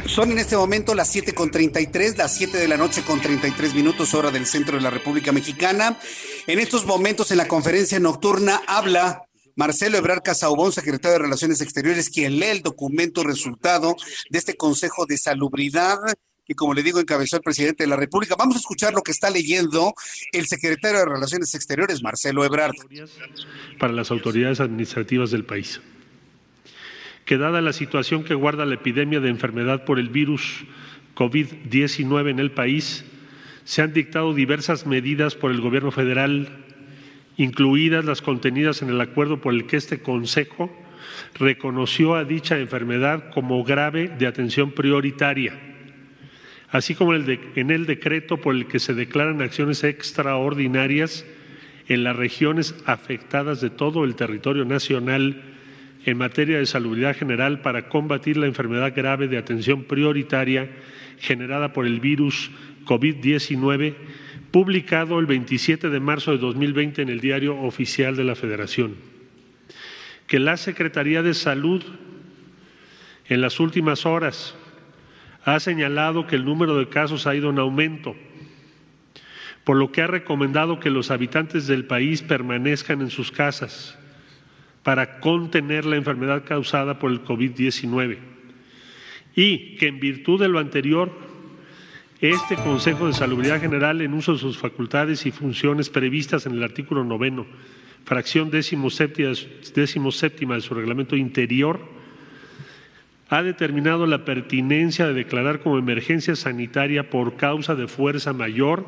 Son en este momento las 7 con 33, las 7 de la noche con 33 minutos hora del centro de la República Mexicana. En estos momentos en la conferencia nocturna habla Marcelo Ebrard Casaubón, secretario de Relaciones Exteriores, quien lee el documento resultado de este Consejo de Salubridad que, como le digo, encabezó el presidente de la República. Vamos a escuchar lo que está leyendo el secretario de Relaciones Exteriores, Marcelo Ebrard. Para las autoridades administrativas del país que dada la situación que guarda la epidemia de enfermedad por el virus COVID-19 en el país, se han dictado diversas medidas por el Gobierno federal, incluidas las contenidas en el acuerdo por el que este Consejo reconoció a dicha enfermedad como grave de atención prioritaria, así como en el decreto por el que se declaran acciones extraordinarias en las regiones afectadas de todo el territorio nacional en materia de salubridad general para combatir la enfermedad grave de atención prioritaria generada por el virus COVID-19, publicado el 27 de marzo de 2020 en el Diario Oficial de la Federación. Que la Secretaría de Salud en las últimas horas ha señalado que el número de casos ha ido en aumento, por lo que ha recomendado que los habitantes del país permanezcan en sus casas para contener la enfermedad causada por el COVID-19 y que en virtud de lo anterior, este Consejo de Salubridad General, en uso de sus facultades y funciones previstas en el artículo noveno, fracción décimo séptima, de su reglamento interior, ha determinado la pertinencia de declarar como emergencia sanitaria por causa de fuerza mayor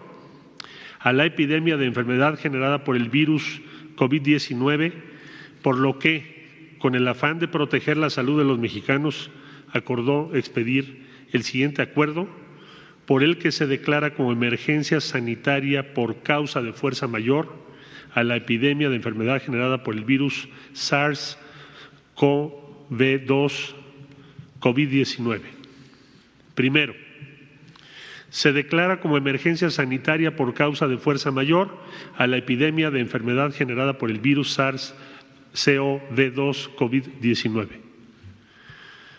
a la epidemia de enfermedad generada por el virus COVID-19 por lo que, con el afán de proteger la salud de los mexicanos, acordó expedir el siguiente acuerdo por el que se declara como emergencia sanitaria por causa de fuerza mayor a la epidemia de enfermedad generada por el virus SARS-CoV-2 COVID-19. Primero, se declara como emergencia sanitaria por causa de fuerza mayor a la epidemia de enfermedad generada por el virus SARS COV2 COVID-19.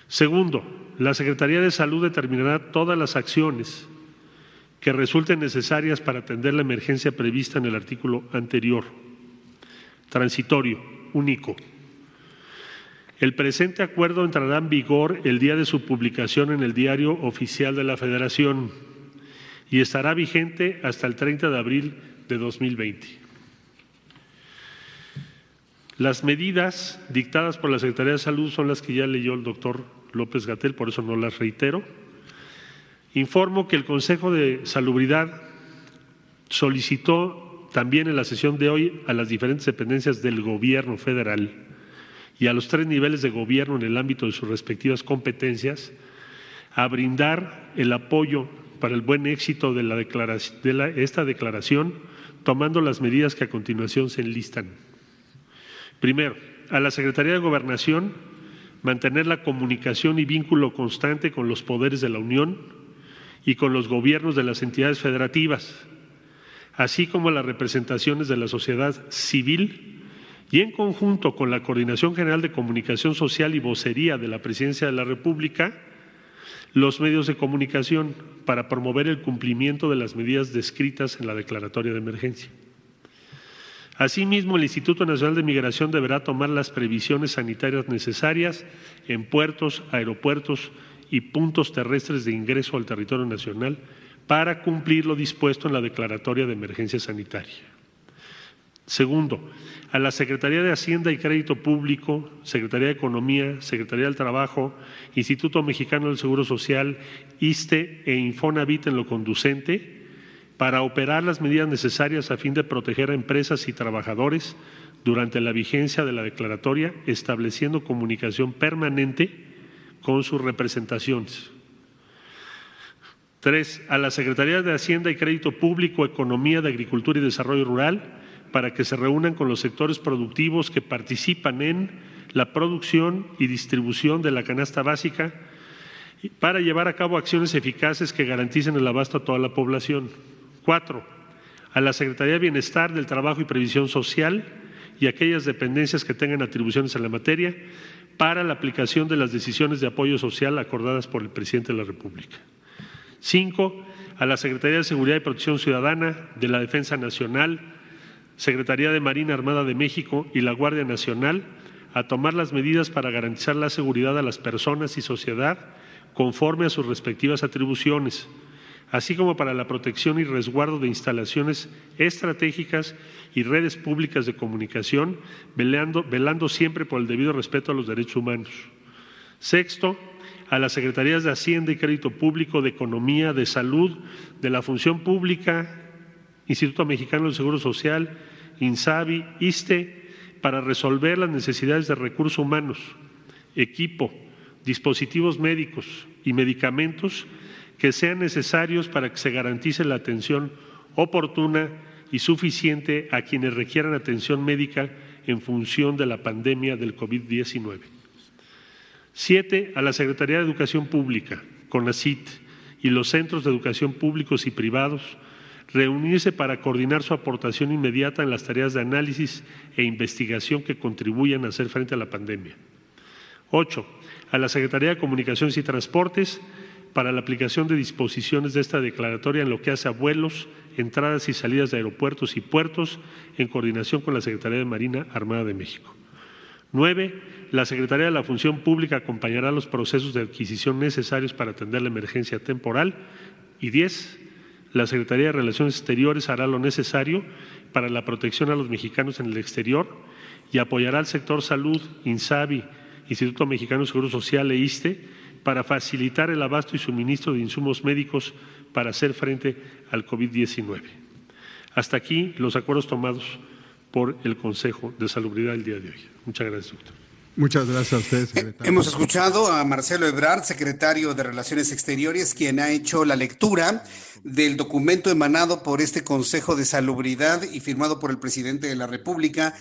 Segundo, la Secretaría de Salud determinará todas las acciones que resulten necesarias para atender la emergencia prevista en el artículo anterior. Transitorio, único. El presente acuerdo entrará en vigor el día de su publicación en el Diario Oficial de la Federación y estará vigente hasta el 30 de abril de 2020. Las medidas dictadas por la Secretaría de Salud son las que ya leyó el doctor López Gatel, por eso no las reitero. Informo que el Consejo de Salubridad solicitó también en la sesión de hoy a las diferentes dependencias del Gobierno federal y a los tres niveles de gobierno en el ámbito de sus respectivas competencias a brindar el apoyo para el buen éxito de, la declaración, de esta declaración, tomando las medidas que a continuación se enlistan. Primero, a la Secretaría de Gobernación mantener la comunicación y vínculo constante con los poderes de la Unión y con los gobiernos de las entidades federativas, así como las representaciones de la sociedad civil y en conjunto con la Coordinación General de Comunicación Social y Vocería de la Presidencia de la República, los medios de comunicación para promover el cumplimiento de las medidas descritas en la declaratoria de emergencia. Asimismo, el Instituto Nacional de Migración deberá tomar las previsiones sanitarias necesarias en puertos, aeropuertos y puntos terrestres de ingreso al territorio nacional para cumplir lo dispuesto en la declaratoria de emergencia sanitaria. Segundo, a la Secretaría de Hacienda y Crédito Público, Secretaría de Economía, Secretaría del Trabajo, Instituto Mexicano del Seguro Social, ISTE e Infonavit en lo conducente, para operar las medidas necesarias a fin de proteger a empresas y trabajadores durante la vigencia de la declaratoria, estableciendo comunicación permanente con sus representaciones. Tres, a la Secretaría de Hacienda y Crédito Público, Economía de Agricultura y Desarrollo Rural, para que se reúnan con los sectores productivos que participan en la producción y distribución de la canasta básica para llevar a cabo acciones eficaces que garanticen el abasto a toda la población. Cuatro, a la Secretaría de Bienestar del Trabajo y Previsión Social y aquellas dependencias que tengan atribuciones en la materia para la aplicación de las decisiones de apoyo social acordadas por el presidente de la República. Cinco, a la Secretaría de Seguridad y Protección Ciudadana, de la Defensa Nacional, Secretaría de Marina Armada de México y la Guardia Nacional a tomar las medidas para garantizar la seguridad a las personas y sociedad conforme a sus respectivas atribuciones así como para la protección y resguardo de instalaciones estratégicas y redes públicas de comunicación, velando, siempre por el debido respeto a los derechos humanos. Sexto, a las Secretarías de Hacienda y Crédito Público, de Economía, de Salud, de la Función Pública, Instituto Mexicano del Seguro Social, INSABI, ISTE, para resolver las necesidades de recursos humanos, equipo, dispositivos médicos y medicamentos que sean necesarios para que se garantice la atención oportuna y suficiente a quienes requieran atención médica en función de la pandemia del COVID-19. Siete, a la Secretaría de Educación Pública, CONACIT, y los centros de educación públicos y privados, reunirse para coordinar su aportación inmediata en las tareas de análisis e investigación que contribuyan a hacer frente a la pandemia. Ocho, a la Secretaría de Comunicaciones y Transportes, para la aplicación de disposiciones de esta declaratoria en lo que hace a vuelos, entradas y salidas de aeropuertos y puertos en coordinación con la Secretaría de Marina Armada de México. Nueve, la Secretaría de la Función Pública acompañará los procesos de adquisición necesarios para atender la emergencia temporal. Y diez, la Secretaría de Relaciones Exteriores hará lo necesario para la protección a los mexicanos en el exterior y apoyará al sector salud, INSABI, Instituto Mexicano de Seguro Social e ISTE para facilitar el abasto y suministro de insumos médicos para hacer frente al COVID-19. Hasta aquí los acuerdos tomados por el Consejo de Salubridad el día de hoy. Muchas gracias, doctor. Muchas gracias a ustedes, secretario. Hemos escuchado a Marcelo Ebrard, secretario de Relaciones Exteriores, quien ha hecho la lectura del documento emanado por este Consejo de Salubridad y firmado por el presidente de la República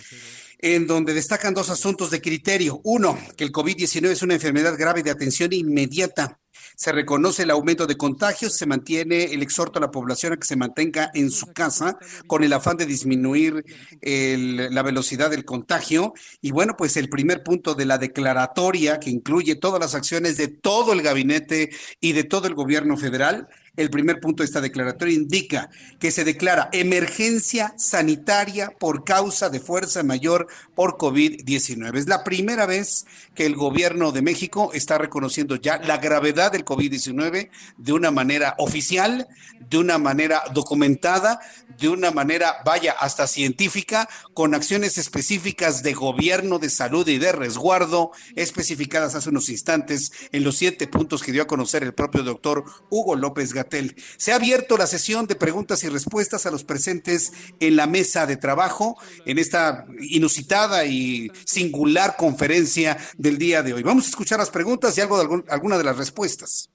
en donde destacan dos asuntos de criterio. Uno, que el COVID-19 es una enfermedad grave de atención inmediata. Se reconoce el aumento de contagios, se mantiene el exhorto a la población a que se mantenga en su casa con el afán de disminuir la velocidad del contagio. Y bueno, pues el primer punto de la declaratoria que incluye todas las acciones de todo el gabinete y de todo el gobierno federal el primer punto de esta declaratoria indica que se declara emergencia sanitaria por causa de fuerza mayor por COVID-19. Es la primera vez que el gobierno de México está reconociendo ya la gravedad del COVID-19 de una manera oficial, de una manera documentada, de una manera, vaya, hasta científica, con acciones específicas de gobierno, de salud y de resguardo, especificadas hace unos instantes en los siete puntos que dio a conocer el propio doctor Hugo López Gatel. Se ha abierto la sesión de preguntas y respuestas a los presentes en la mesa de trabajo, en esta inusitada y singular conferencia del día de hoy. Vamos a escuchar las preguntas y algo de alguna de las respuestas.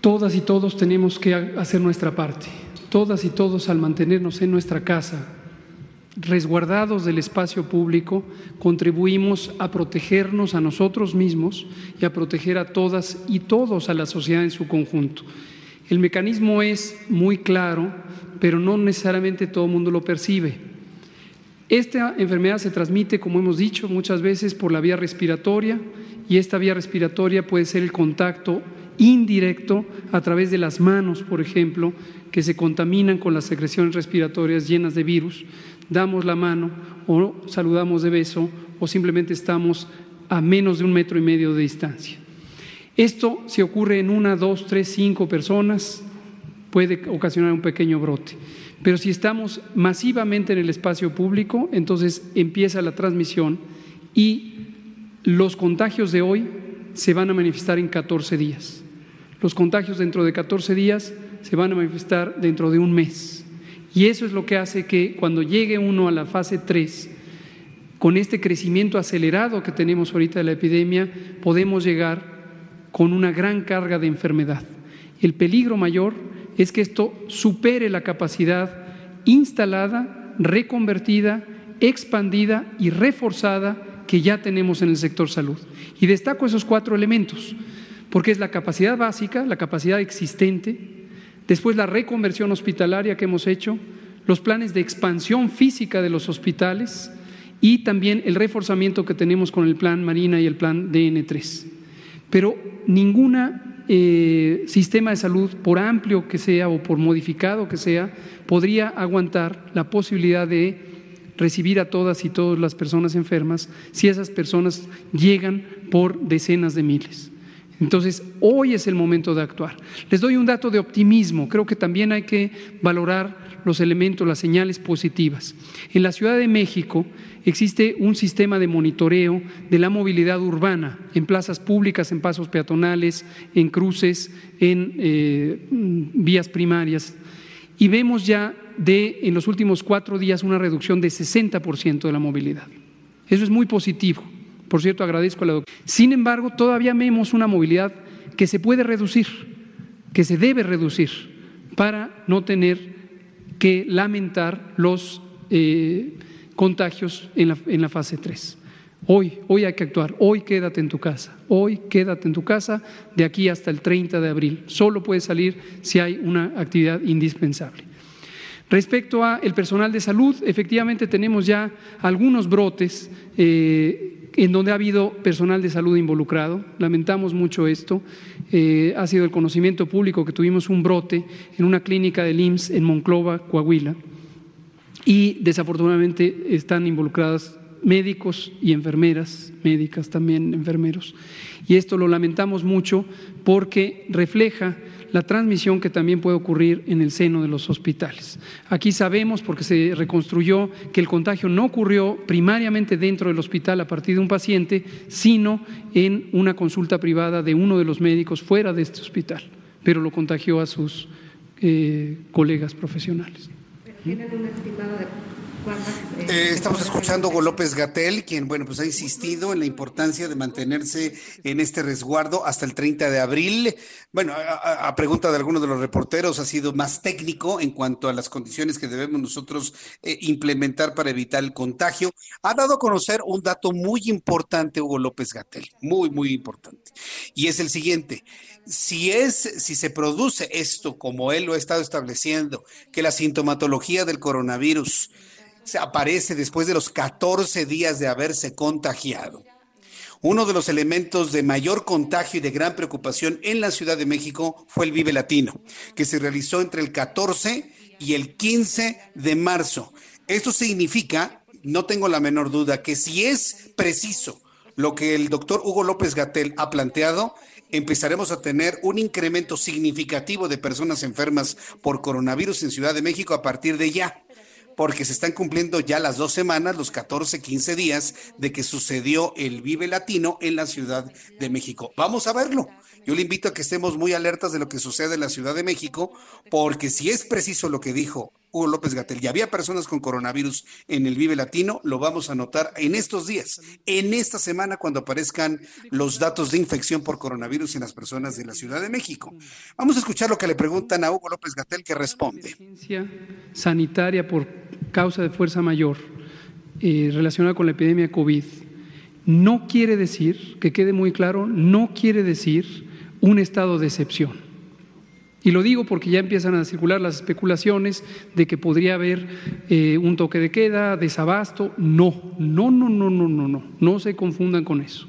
Todas y todos tenemos que hacer nuestra parte todas y todos al mantenernos en nuestra casa, resguardados del espacio público, contribuimos a protegernos a nosotros mismos y a proteger a todas y todos a la sociedad en su conjunto. El mecanismo es muy claro, pero no necesariamente todo el mundo lo percibe. Esta enfermedad se transmite, como hemos dicho muchas veces, por la vía respiratoria y esta vía respiratoria puede ser el contacto indirecto a través de las manos, por ejemplo, que se contaminan con las secreciones respiratorias llenas de virus, damos la mano o saludamos de beso o simplemente estamos a menos de un metro y medio de distancia. Esto, si ocurre en una, dos, tres, cinco personas, puede ocasionar un pequeño brote. Pero si estamos masivamente en el espacio público, entonces empieza la transmisión y los contagios de hoy se van a manifestar en 14 días. Los contagios dentro de 14 días se van a manifestar dentro de un mes. Y eso es lo que hace que cuando llegue uno a la fase 3, con este crecimiento acelerado que tenemos ahorita de la epidemia, podemos llegar con una gran carga de enfermedad. El peligro mayor es que esto supere la capacidad instalada, reconvertida, expandida y reforzada que ya tenemos en el sector salud. Y destaco esos cuatro elementos, porque es la capacidad básica, la capacidad existente, después la reconversión hospitalaria que hemos hecho, los planes de expansión física de los hospitales y también el reforzamiento que tenemos con el plan Marina y el plan DN3. Pero ninguna eh, sistema de salud, por amplio que sea o por modificado que sea, podría aguantar la posibilidad de recibir a todas y todas las personas enfermas si esas personas llegan por decenas de miles. Entonces, hoy es el momento de actuar. Les doy un dato de optimismo. Creo que también hay que valorar los elementos, las señales positivas. En la Ciudad de México existe un sistema de monitoreo de la movilidad urbana en plazas públicas, en pasos peatonales, en cruces, en eh, vías primarias. Y vemos ya de en los últimos cuatro días una reducción de 60% de la movilidad. Eso es muy positivo. Por cierto, agradezco a la doctora. Sin embargo, todavía vemos una movilidad que se puede reducir, que se debe reducir para no tener que lamentar los eh, contagios en la, fase 3. Hoy, hoy hay que actuar, hoy quédate en tu casa, hoy quédate en tu casa de aquí hasta el 30 de abril. Solo puedes salir si hay una actividad indispensable. Respecto a el personal de salud, efectivamente tenemos ya algunos brotes eh, en donde ha habido personal de salud involucrado. Lamentamos mucho esto. Eh, ha sido el conocimiento público que tuvimos un brote en una clínica del IMSS en Monclova, Coahuila, y desafortunadamente están involucradas médicos y enfermeras, médicas también, enfermeros. Y esto lo lamentamos mucho porque refleja la transmisión que también puede ocurrir en el seno de los hospitales. Aquí sabemos, porque se reconstruyó, que el contagio no ocurrió primariamente dentro del hospital a partir de un paciente, sino en una consulta privada de uno de los médicos fuera de este hospital, pero lo contagió a sus eh, colegas profesionales. ¿Tienen un estimado de eh, estamos escuchando a Hugo López Gatel, quien, bueno, pues ha insistido en la importancia de mantenerse en este resguardo hasta el 30 de abril. Bueno, a, pregunta de algunos de los reporteros, ha sido más técnico en cuanto a las condiciones que debemos nosotros eh, implementar para evitar el contagio. Ha dado a conocer un dato muy importante, Hugo López Gatel, muy, muy importante. Y es el siguiente. Si es, si se produce esto como él lo ha estado estableciendo, que la sintomatología del coronavirus se aparece después de los 14 días de haberse contagiado. Uno de los elementos de mayor contagio y de gran preocupación en la Ciudad de México fue el Vive Latino, que se realizó entre el 14 y el 15 de marzo. Esto significa, no tengo la menor duda, que si es preciso lo que el doctor Hugo López Gatel ha planteado, empezaremos a tener un incremento significativo de personas enfermas por coronavirus en Ciudad de México a partir de ya porque se están cumpliendo ya las dos semanas, los 14, 15 días de que sucedió el Vive Latino en la Ciudad de México. Vamos a verlo. Yo le invito a que estemos muy alertas de lo que sucede en la Ciudad de México, porque si es preciso lo que dijo Hugo López Gatel y había personas con coronavirus en el Vive Latino, lo vamos a notar en estos días, en esta semana cuando aparezcan los datos de infección por coronavirus en las personas de la Ciudad de México. Vamos a escuchar lo que le preguntan a Hugo López Gatel que responde. Sanitaria por causa de fuerza mayor eh, relacionada con la epidemia COVID no quiere decir, que quede muy claro, no quiere decir un estado de excepción. Y lo digo porque ya empiezan a circular las especulaciones de que podría haber eh, un toque de queda, desabasto. No, no, no, no, no, no, no, no se confundan con eso.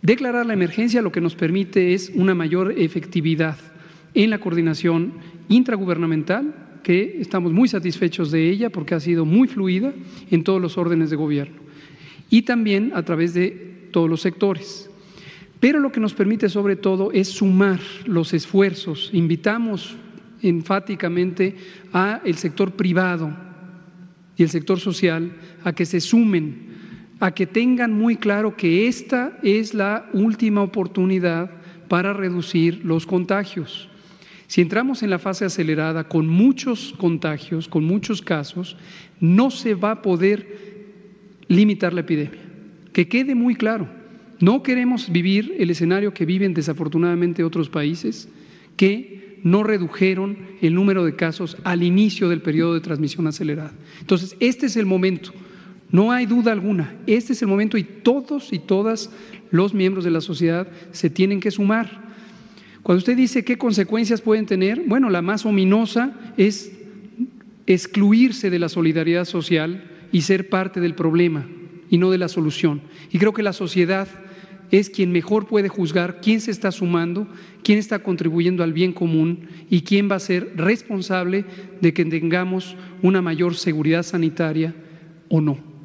Declarar la emergencia lo que nos permite es una mayor efectividad en la coordinación intragubernamental, que estamos muy satisfechos de ella porque ha sido muy fluida en todos los órdenes de gobierno y también a través de todos los sectores. Pero lo que nos permite sobre todo es sumar los esfuerzos. Invitamos enfáticamente a el sector privado y el sector social a que se sumen, a que tengan muy claro que esta es la última oportunidad para reducir los contagios. Si entramos en la fase acelerada con muchos contagios, con muchos casos, no se va a poder limitar la epidemia. Que quede muy claro, no queremos vivir el escenario que viven desafortunadamente otros países que no redujeron el número de casos al inicio del periodo de transmisión acelerada. Entonces, este es el momento, no hay duda alguna, este es el momento y todos y todas los miembros de la sociedad se tienen que sumar. Cuando usted dice qué consecuencias pueden tener, bueno, la más ominosa es excluirse de la solidaridad social y ser parte del problema y no de la solución. Y creo que la sociedad es quien mejor puede juzgar quién se está sumando, quién está contribuyendo al bien común y quién va a ser responsable de que tengamos una mayor seguridad sanitaria o no.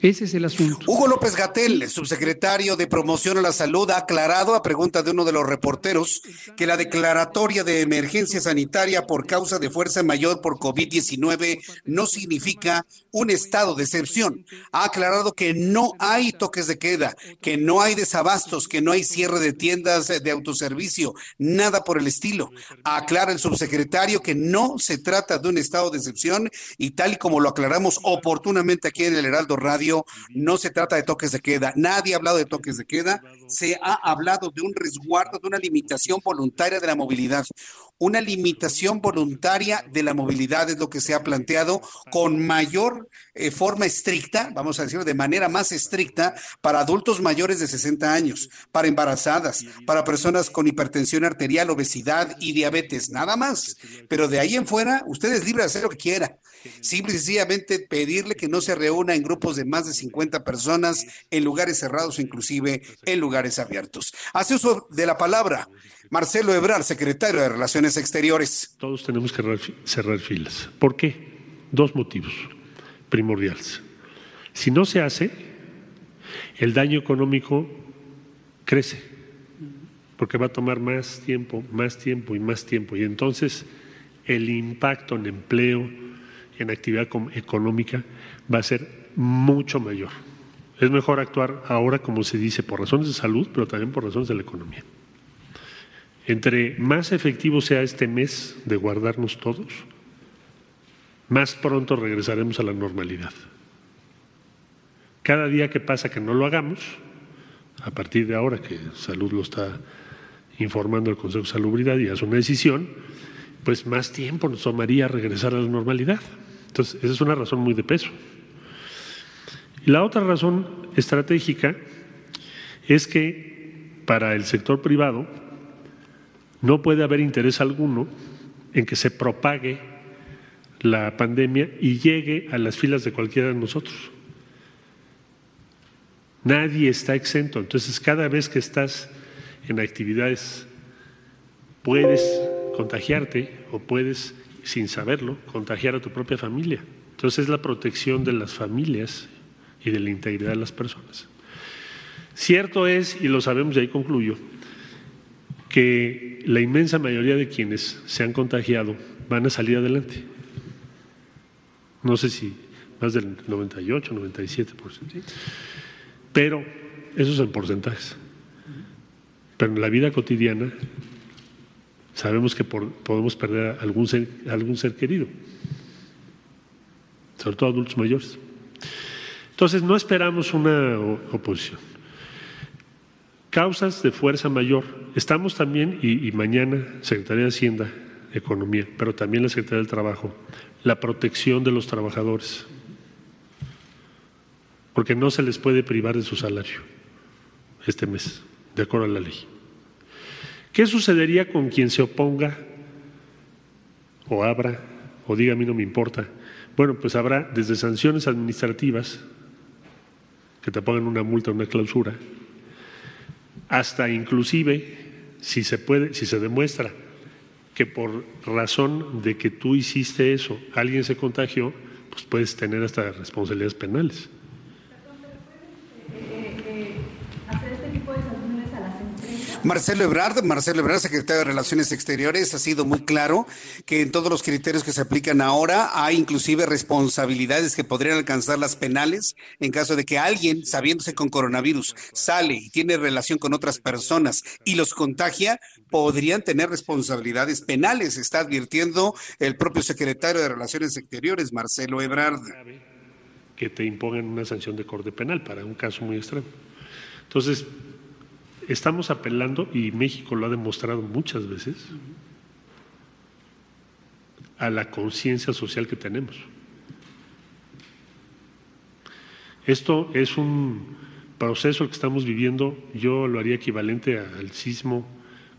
Ese es el asunto. Hugo López Gatel, subsecretario de Promoción a la Salud, ha aclarado a pregunta de uno de los reporteros que la declaratoria de emergencia sanitaria por causa de fuerza mayor por COVID-19 no significa un estado de excepción. Ha aclarado que no hay toques de queda, que no hay desabastos, que no hay cierre de tiendas de autoservicio, nada por el estilo. Aclara el subsecretario que no se trata de un estado de excepción y tal y como lo aclaramos oportunamente aquí en el Heraldo Radio, no se trata de toques de queda. Nadie ha hablado de toques de queda. Se ha hablado de un resguardo, de una limitación voluntaria de la movilidad. Una limitación voluntaria de la movilidad es lo que se ha planteado con mayor eh, forma estricta, vamos a decirlo de manera más estricta, para adultos mayores de 60 años, para embarazadas, para personas con hipertensión arterial, obesidad y diabetes, nada más. Pero de ahí en fuera, usted es libre de hacer lo que quiera. Simple y sencillamente pedirle que no se reúna en grupos de más de 50 personas, en lugares cerrados, inclusive en lugares abiertos. Hace uso de la palabra Marcelo Ebrar, secretario de Relaciones Exteriores. Todos tenemos que cerrar filas. ¿Por qué? Dos motivos primordiales. Si no se hace, el daño económico crece, porque va a tomar más tiempo, más tiempo y más tiempo. Y entonces el impacto en empleo, en actividad económica, va a ser mucho mayor. Es mejor actuar ahora, como se dice, por razones de salud, pero también por razones de la economía. Entre más efectivo sea este mes de guardarnos todos, más pronto regresaremos a la normalidad. Cada día que pasa que no lo hagamos, a partir de ahora que Salud lo está informando el Consejo de Salubridad y hace una decisión, pues más tiempo nos tomaría regresar a la normalidad. Entonces, esa es una razón muy de peso. La otra razón estratégica es que para el sector privado no puede haber interés alguno en que se propague la pandemia y llegue a las filas de cualquiera de nosotros. Nadie está exento. Entonces, cada vez que estás en actividades, puedes contagiarte o puedes, sin saberlo, contagiar a tu propia familia. Entonces, es la protección de las familias y de la integridad de las personas. Cierto es, y lo sabemos, y ahí concluyo, que la inmensa mayoría de quienes se han contagiado van a salir adelante. No sé si más del 98, 97%. Pero eso es en porcentajes. Pero en la vida cotidiana sabemos que podemos perder algún ser, algún ser querido, sobre todo adultos mayores. Entonces no esperamos una oposición. Causas de fuerza mayor. Estamos también, y, mañana, Secretaría de Hacienda, Economía, pero también la Secretaría del Trabajo, la protección de los trabajadores, porque no se les puede privar de su salario este mes, de acuerdo a la ley. ¿Qué sucedería con quien se oponga o abra o diga a mí no me importa? Bueno, pues habrá desde sanciones administrativas, que te pongan una multa, una clausura, hasta inclusive, si se puede, si se demuestra que por razón de que tú hiciste eso, alguien se contagió, pues puedes tener hasta responsabilidades penales. Marcelo Ebrard, Marcelo Ebrard, secretario de Relaciones Exteriores, ha sido muy claro que en todos los criterios que se aplican ahora hay inclusive responsabilidades que podrían alcanzar las penales en caso de que alguien, sabiéndose con coronavirus, sale y tiene relación con otras personas y los contagia, podrían tener responsabilidades penales, está advirtiendo el propio secretario de Relaciones Exteriores, Marcelo Ebrard. Que te impongan una sanción de corte penal para un caso muy extremo. Entonces, estamos apelando, y México lo ha demostrado muchas veces, a la conciencia social que tenemos. Esto es un proceso que estamos viviendo, yo lo haría equivalente al sismo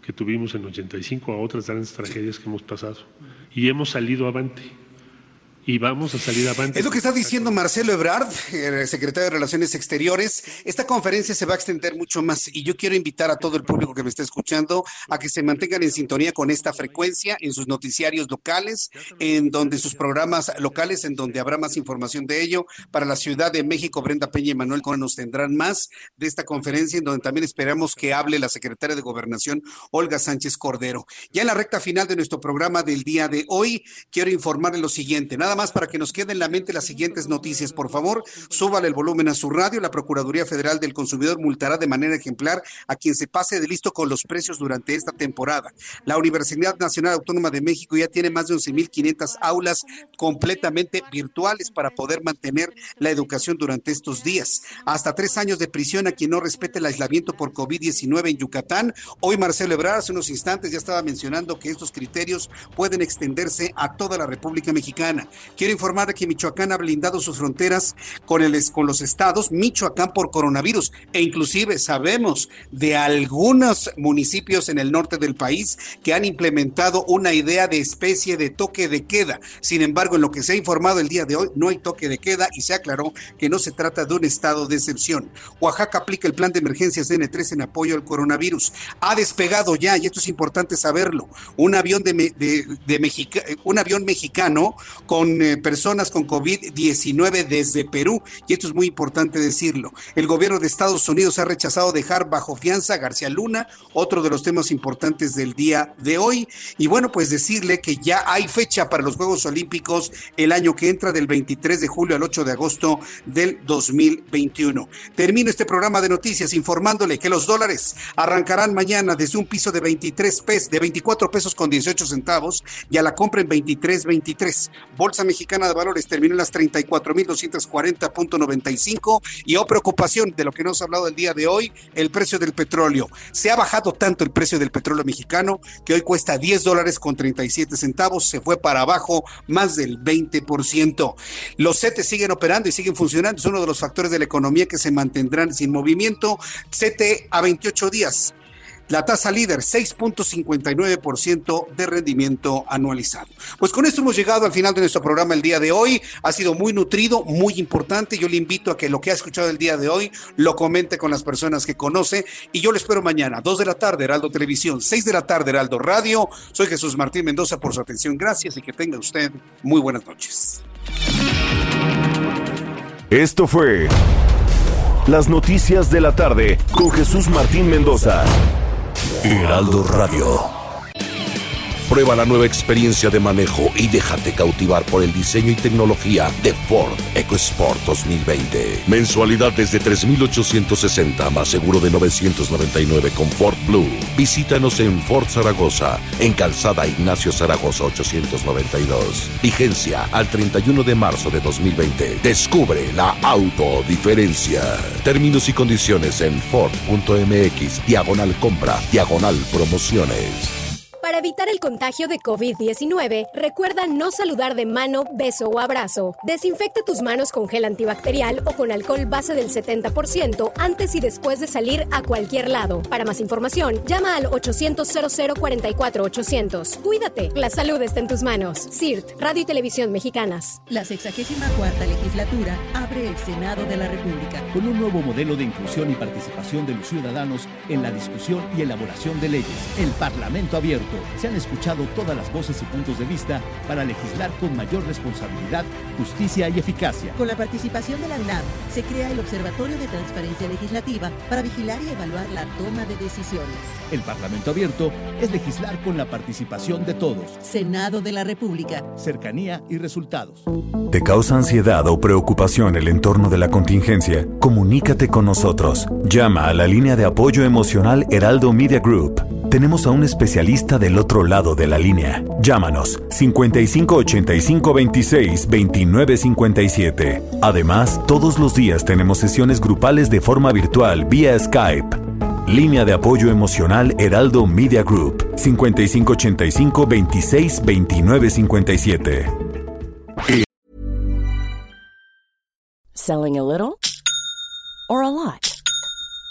que tuvimos en 85, a otras grandes tragedias que hemos pasado, y hemos salido avante y vamos a salir adelante. Es lo que está diciendo Marcelo Ebrard, el secretario de Relaciones Exteriores. Esta conferencia se va a extender mucho más y yo quiero invitar a todo el público que me está escuchando a que se mantengan en sintonía con esta frecuencia en sus noticiarios locales, en donde sus programas locales, en donde habrá más información de ello. Para la Ciudad de México, Brenda Peña y Manuel Cohen nos tendrán más de esta conferencia, en donde también esperamos que hable la secretaria de Gobernación, Olga Sánchez Cordero. Ya en la recta final de nuestro programa del día de hoy, quiero informarle lo siguiente. Nada más para que nos quede en la mente las siguientes noticias. Por favor, súbale el volumen a su radio. La Procuraduría Federal del Consumidor multará de manera ejemplar a quien se pase de listo con los precios durante esta temporada. La Universidad Nacional Autónoma de México ya tiene más de 11.500 aulas completamente virtuales para poder mantener la educación durante estos días. Hasta tres años de prisión a quien no respete el aislamiento por COVID-19 en Yucatán. Hoy Marcelo Ebrard hace unos instantes ya estaba mencionando que estos criterios pueden extenderse a toda la República Mexicana. Quiero informar que Michoacán ha blindado sus fronteras con, el, con los estados, Michoacán por coronavirus, e inclusive sabemos de algunos municipios en el norte del país que han implementado una idea de especie de toque de queda. Sin embargo, en lo que se ha informado el día de hoy, no hay toque de queda y se aclaró que no se trata de un estado de excepción. Oaxaca aplica el plan de emergencias N3 en apoyo al coronavirus. Ha despegado ya, y esto es importante saberlo, un avión de, de, de un avión mexicano con eh, personas con COVID-19 desde Perú, y esto es muy importante decirlo. El gobierno de Estados Unidos ha rechazado dejar bajo fianza a García Luna, otro de los temas importantes del día de hoy. Y bueno, pues decirle que ya hay fecha para los Juegos Olímpicos el año que entra del 23 de julio al 8 de agosto del 2021. Termino este programa de noticias informándole que los dólares arrancarán mañana desde un piso de 23 pesos, de 24 pesos con 18 centavos y a la compra en 23.23. 23. Bolsa Mexicana de Valores terminó en las 34.240.95 y oh, preocupación de lo que nos ha hablado el día de hoy, el precio del petróleo. Se ha bajado tanto el precio del petróleo mexicano que hoy cuesta 10 dólares con 37 centavos, se fue para abajo más del 20%. Los CETES siguen operando y siguen funcionando, es uno de los factores de la economía que se mantendrán sin movimiento. CETE a 28 días la tasa líder, 6.59% de rendimiento anualizado. Pues con esto hemos llegado al final de nuestro programa el día de hoy. Ha sido muy nutrido, muy importante. Yo le invito a que lo que ha escuchado el día de hoy lo comente con las personas que conoce. Y yo le espero mañana, 2 de la tarde, Heraldo Televisión, 6 de la tarde, Heraldo Radio. Soy Jesús Martín Mendoza por su atención. Gracias y que tenga usted muy buenas noches. Esto fue Las Noticias de la Tarde con Jesús Martín Mendoza. Heraldo Radio. Prueba la nueva experiencia de manejo y déjate cautivar por el diseño y tecnología de Ford EcoSport 2020. Mensualidad desde 3,860 más seguro de 999 con Ford Blue. Visítanos en Ford Zaragoza, en Calzada Ignacio Zaragoza 892. Vigencia al 31 de marzo de 2020. Descubre la autodiferencia. Términos y condiciones en Ford.mx, diagonal compra, diagonal promociones. Para evitar el contagio de COVID-19, recuerda no saludar de mano, beso o abrazo. Desinfecta tus manos con gel antibacterial o con alcohol base del 70% antes y después de salir a cualquier lado. Para más información, llama al 800 44 800 Cuídate, la salud está en tus manos. CIRT, Radio y Televisión Mexicanas. La 64 legislatura abre el Senado de la República. Con un nuevo modelo de inclusión y participación de los ciudadanos en la discusión y elaboración de leyes. El Parlamento abierto se han escuchado todas las voces y puntos de vista para legislar con mayor responsabilidad, justicia y eficacia. Con la participación de la UNAM, se crea el Observatorio de Transparencia Legislativa para vigilar y evaluar la toma de decisiones. El Parlamento Abierto es legislar con la participación de todos. Senado de la República. Cercanía y resultados. ¿Te causa ansiedad o preocupación el entorno de la contingencia? Comunícate con nosotros. Llama a la línea de apoyo emocional Heraldo Media Group. Tenemos a un especialista del otro lado de la línea. Llámanos 5585 26 29 57. Además, todos los días tenemos sesiones grupales de forma virtual vía Skype. Línea de apoyo emocional Heraldo Media Group 5585 26 29 57. Selling a little or a lot?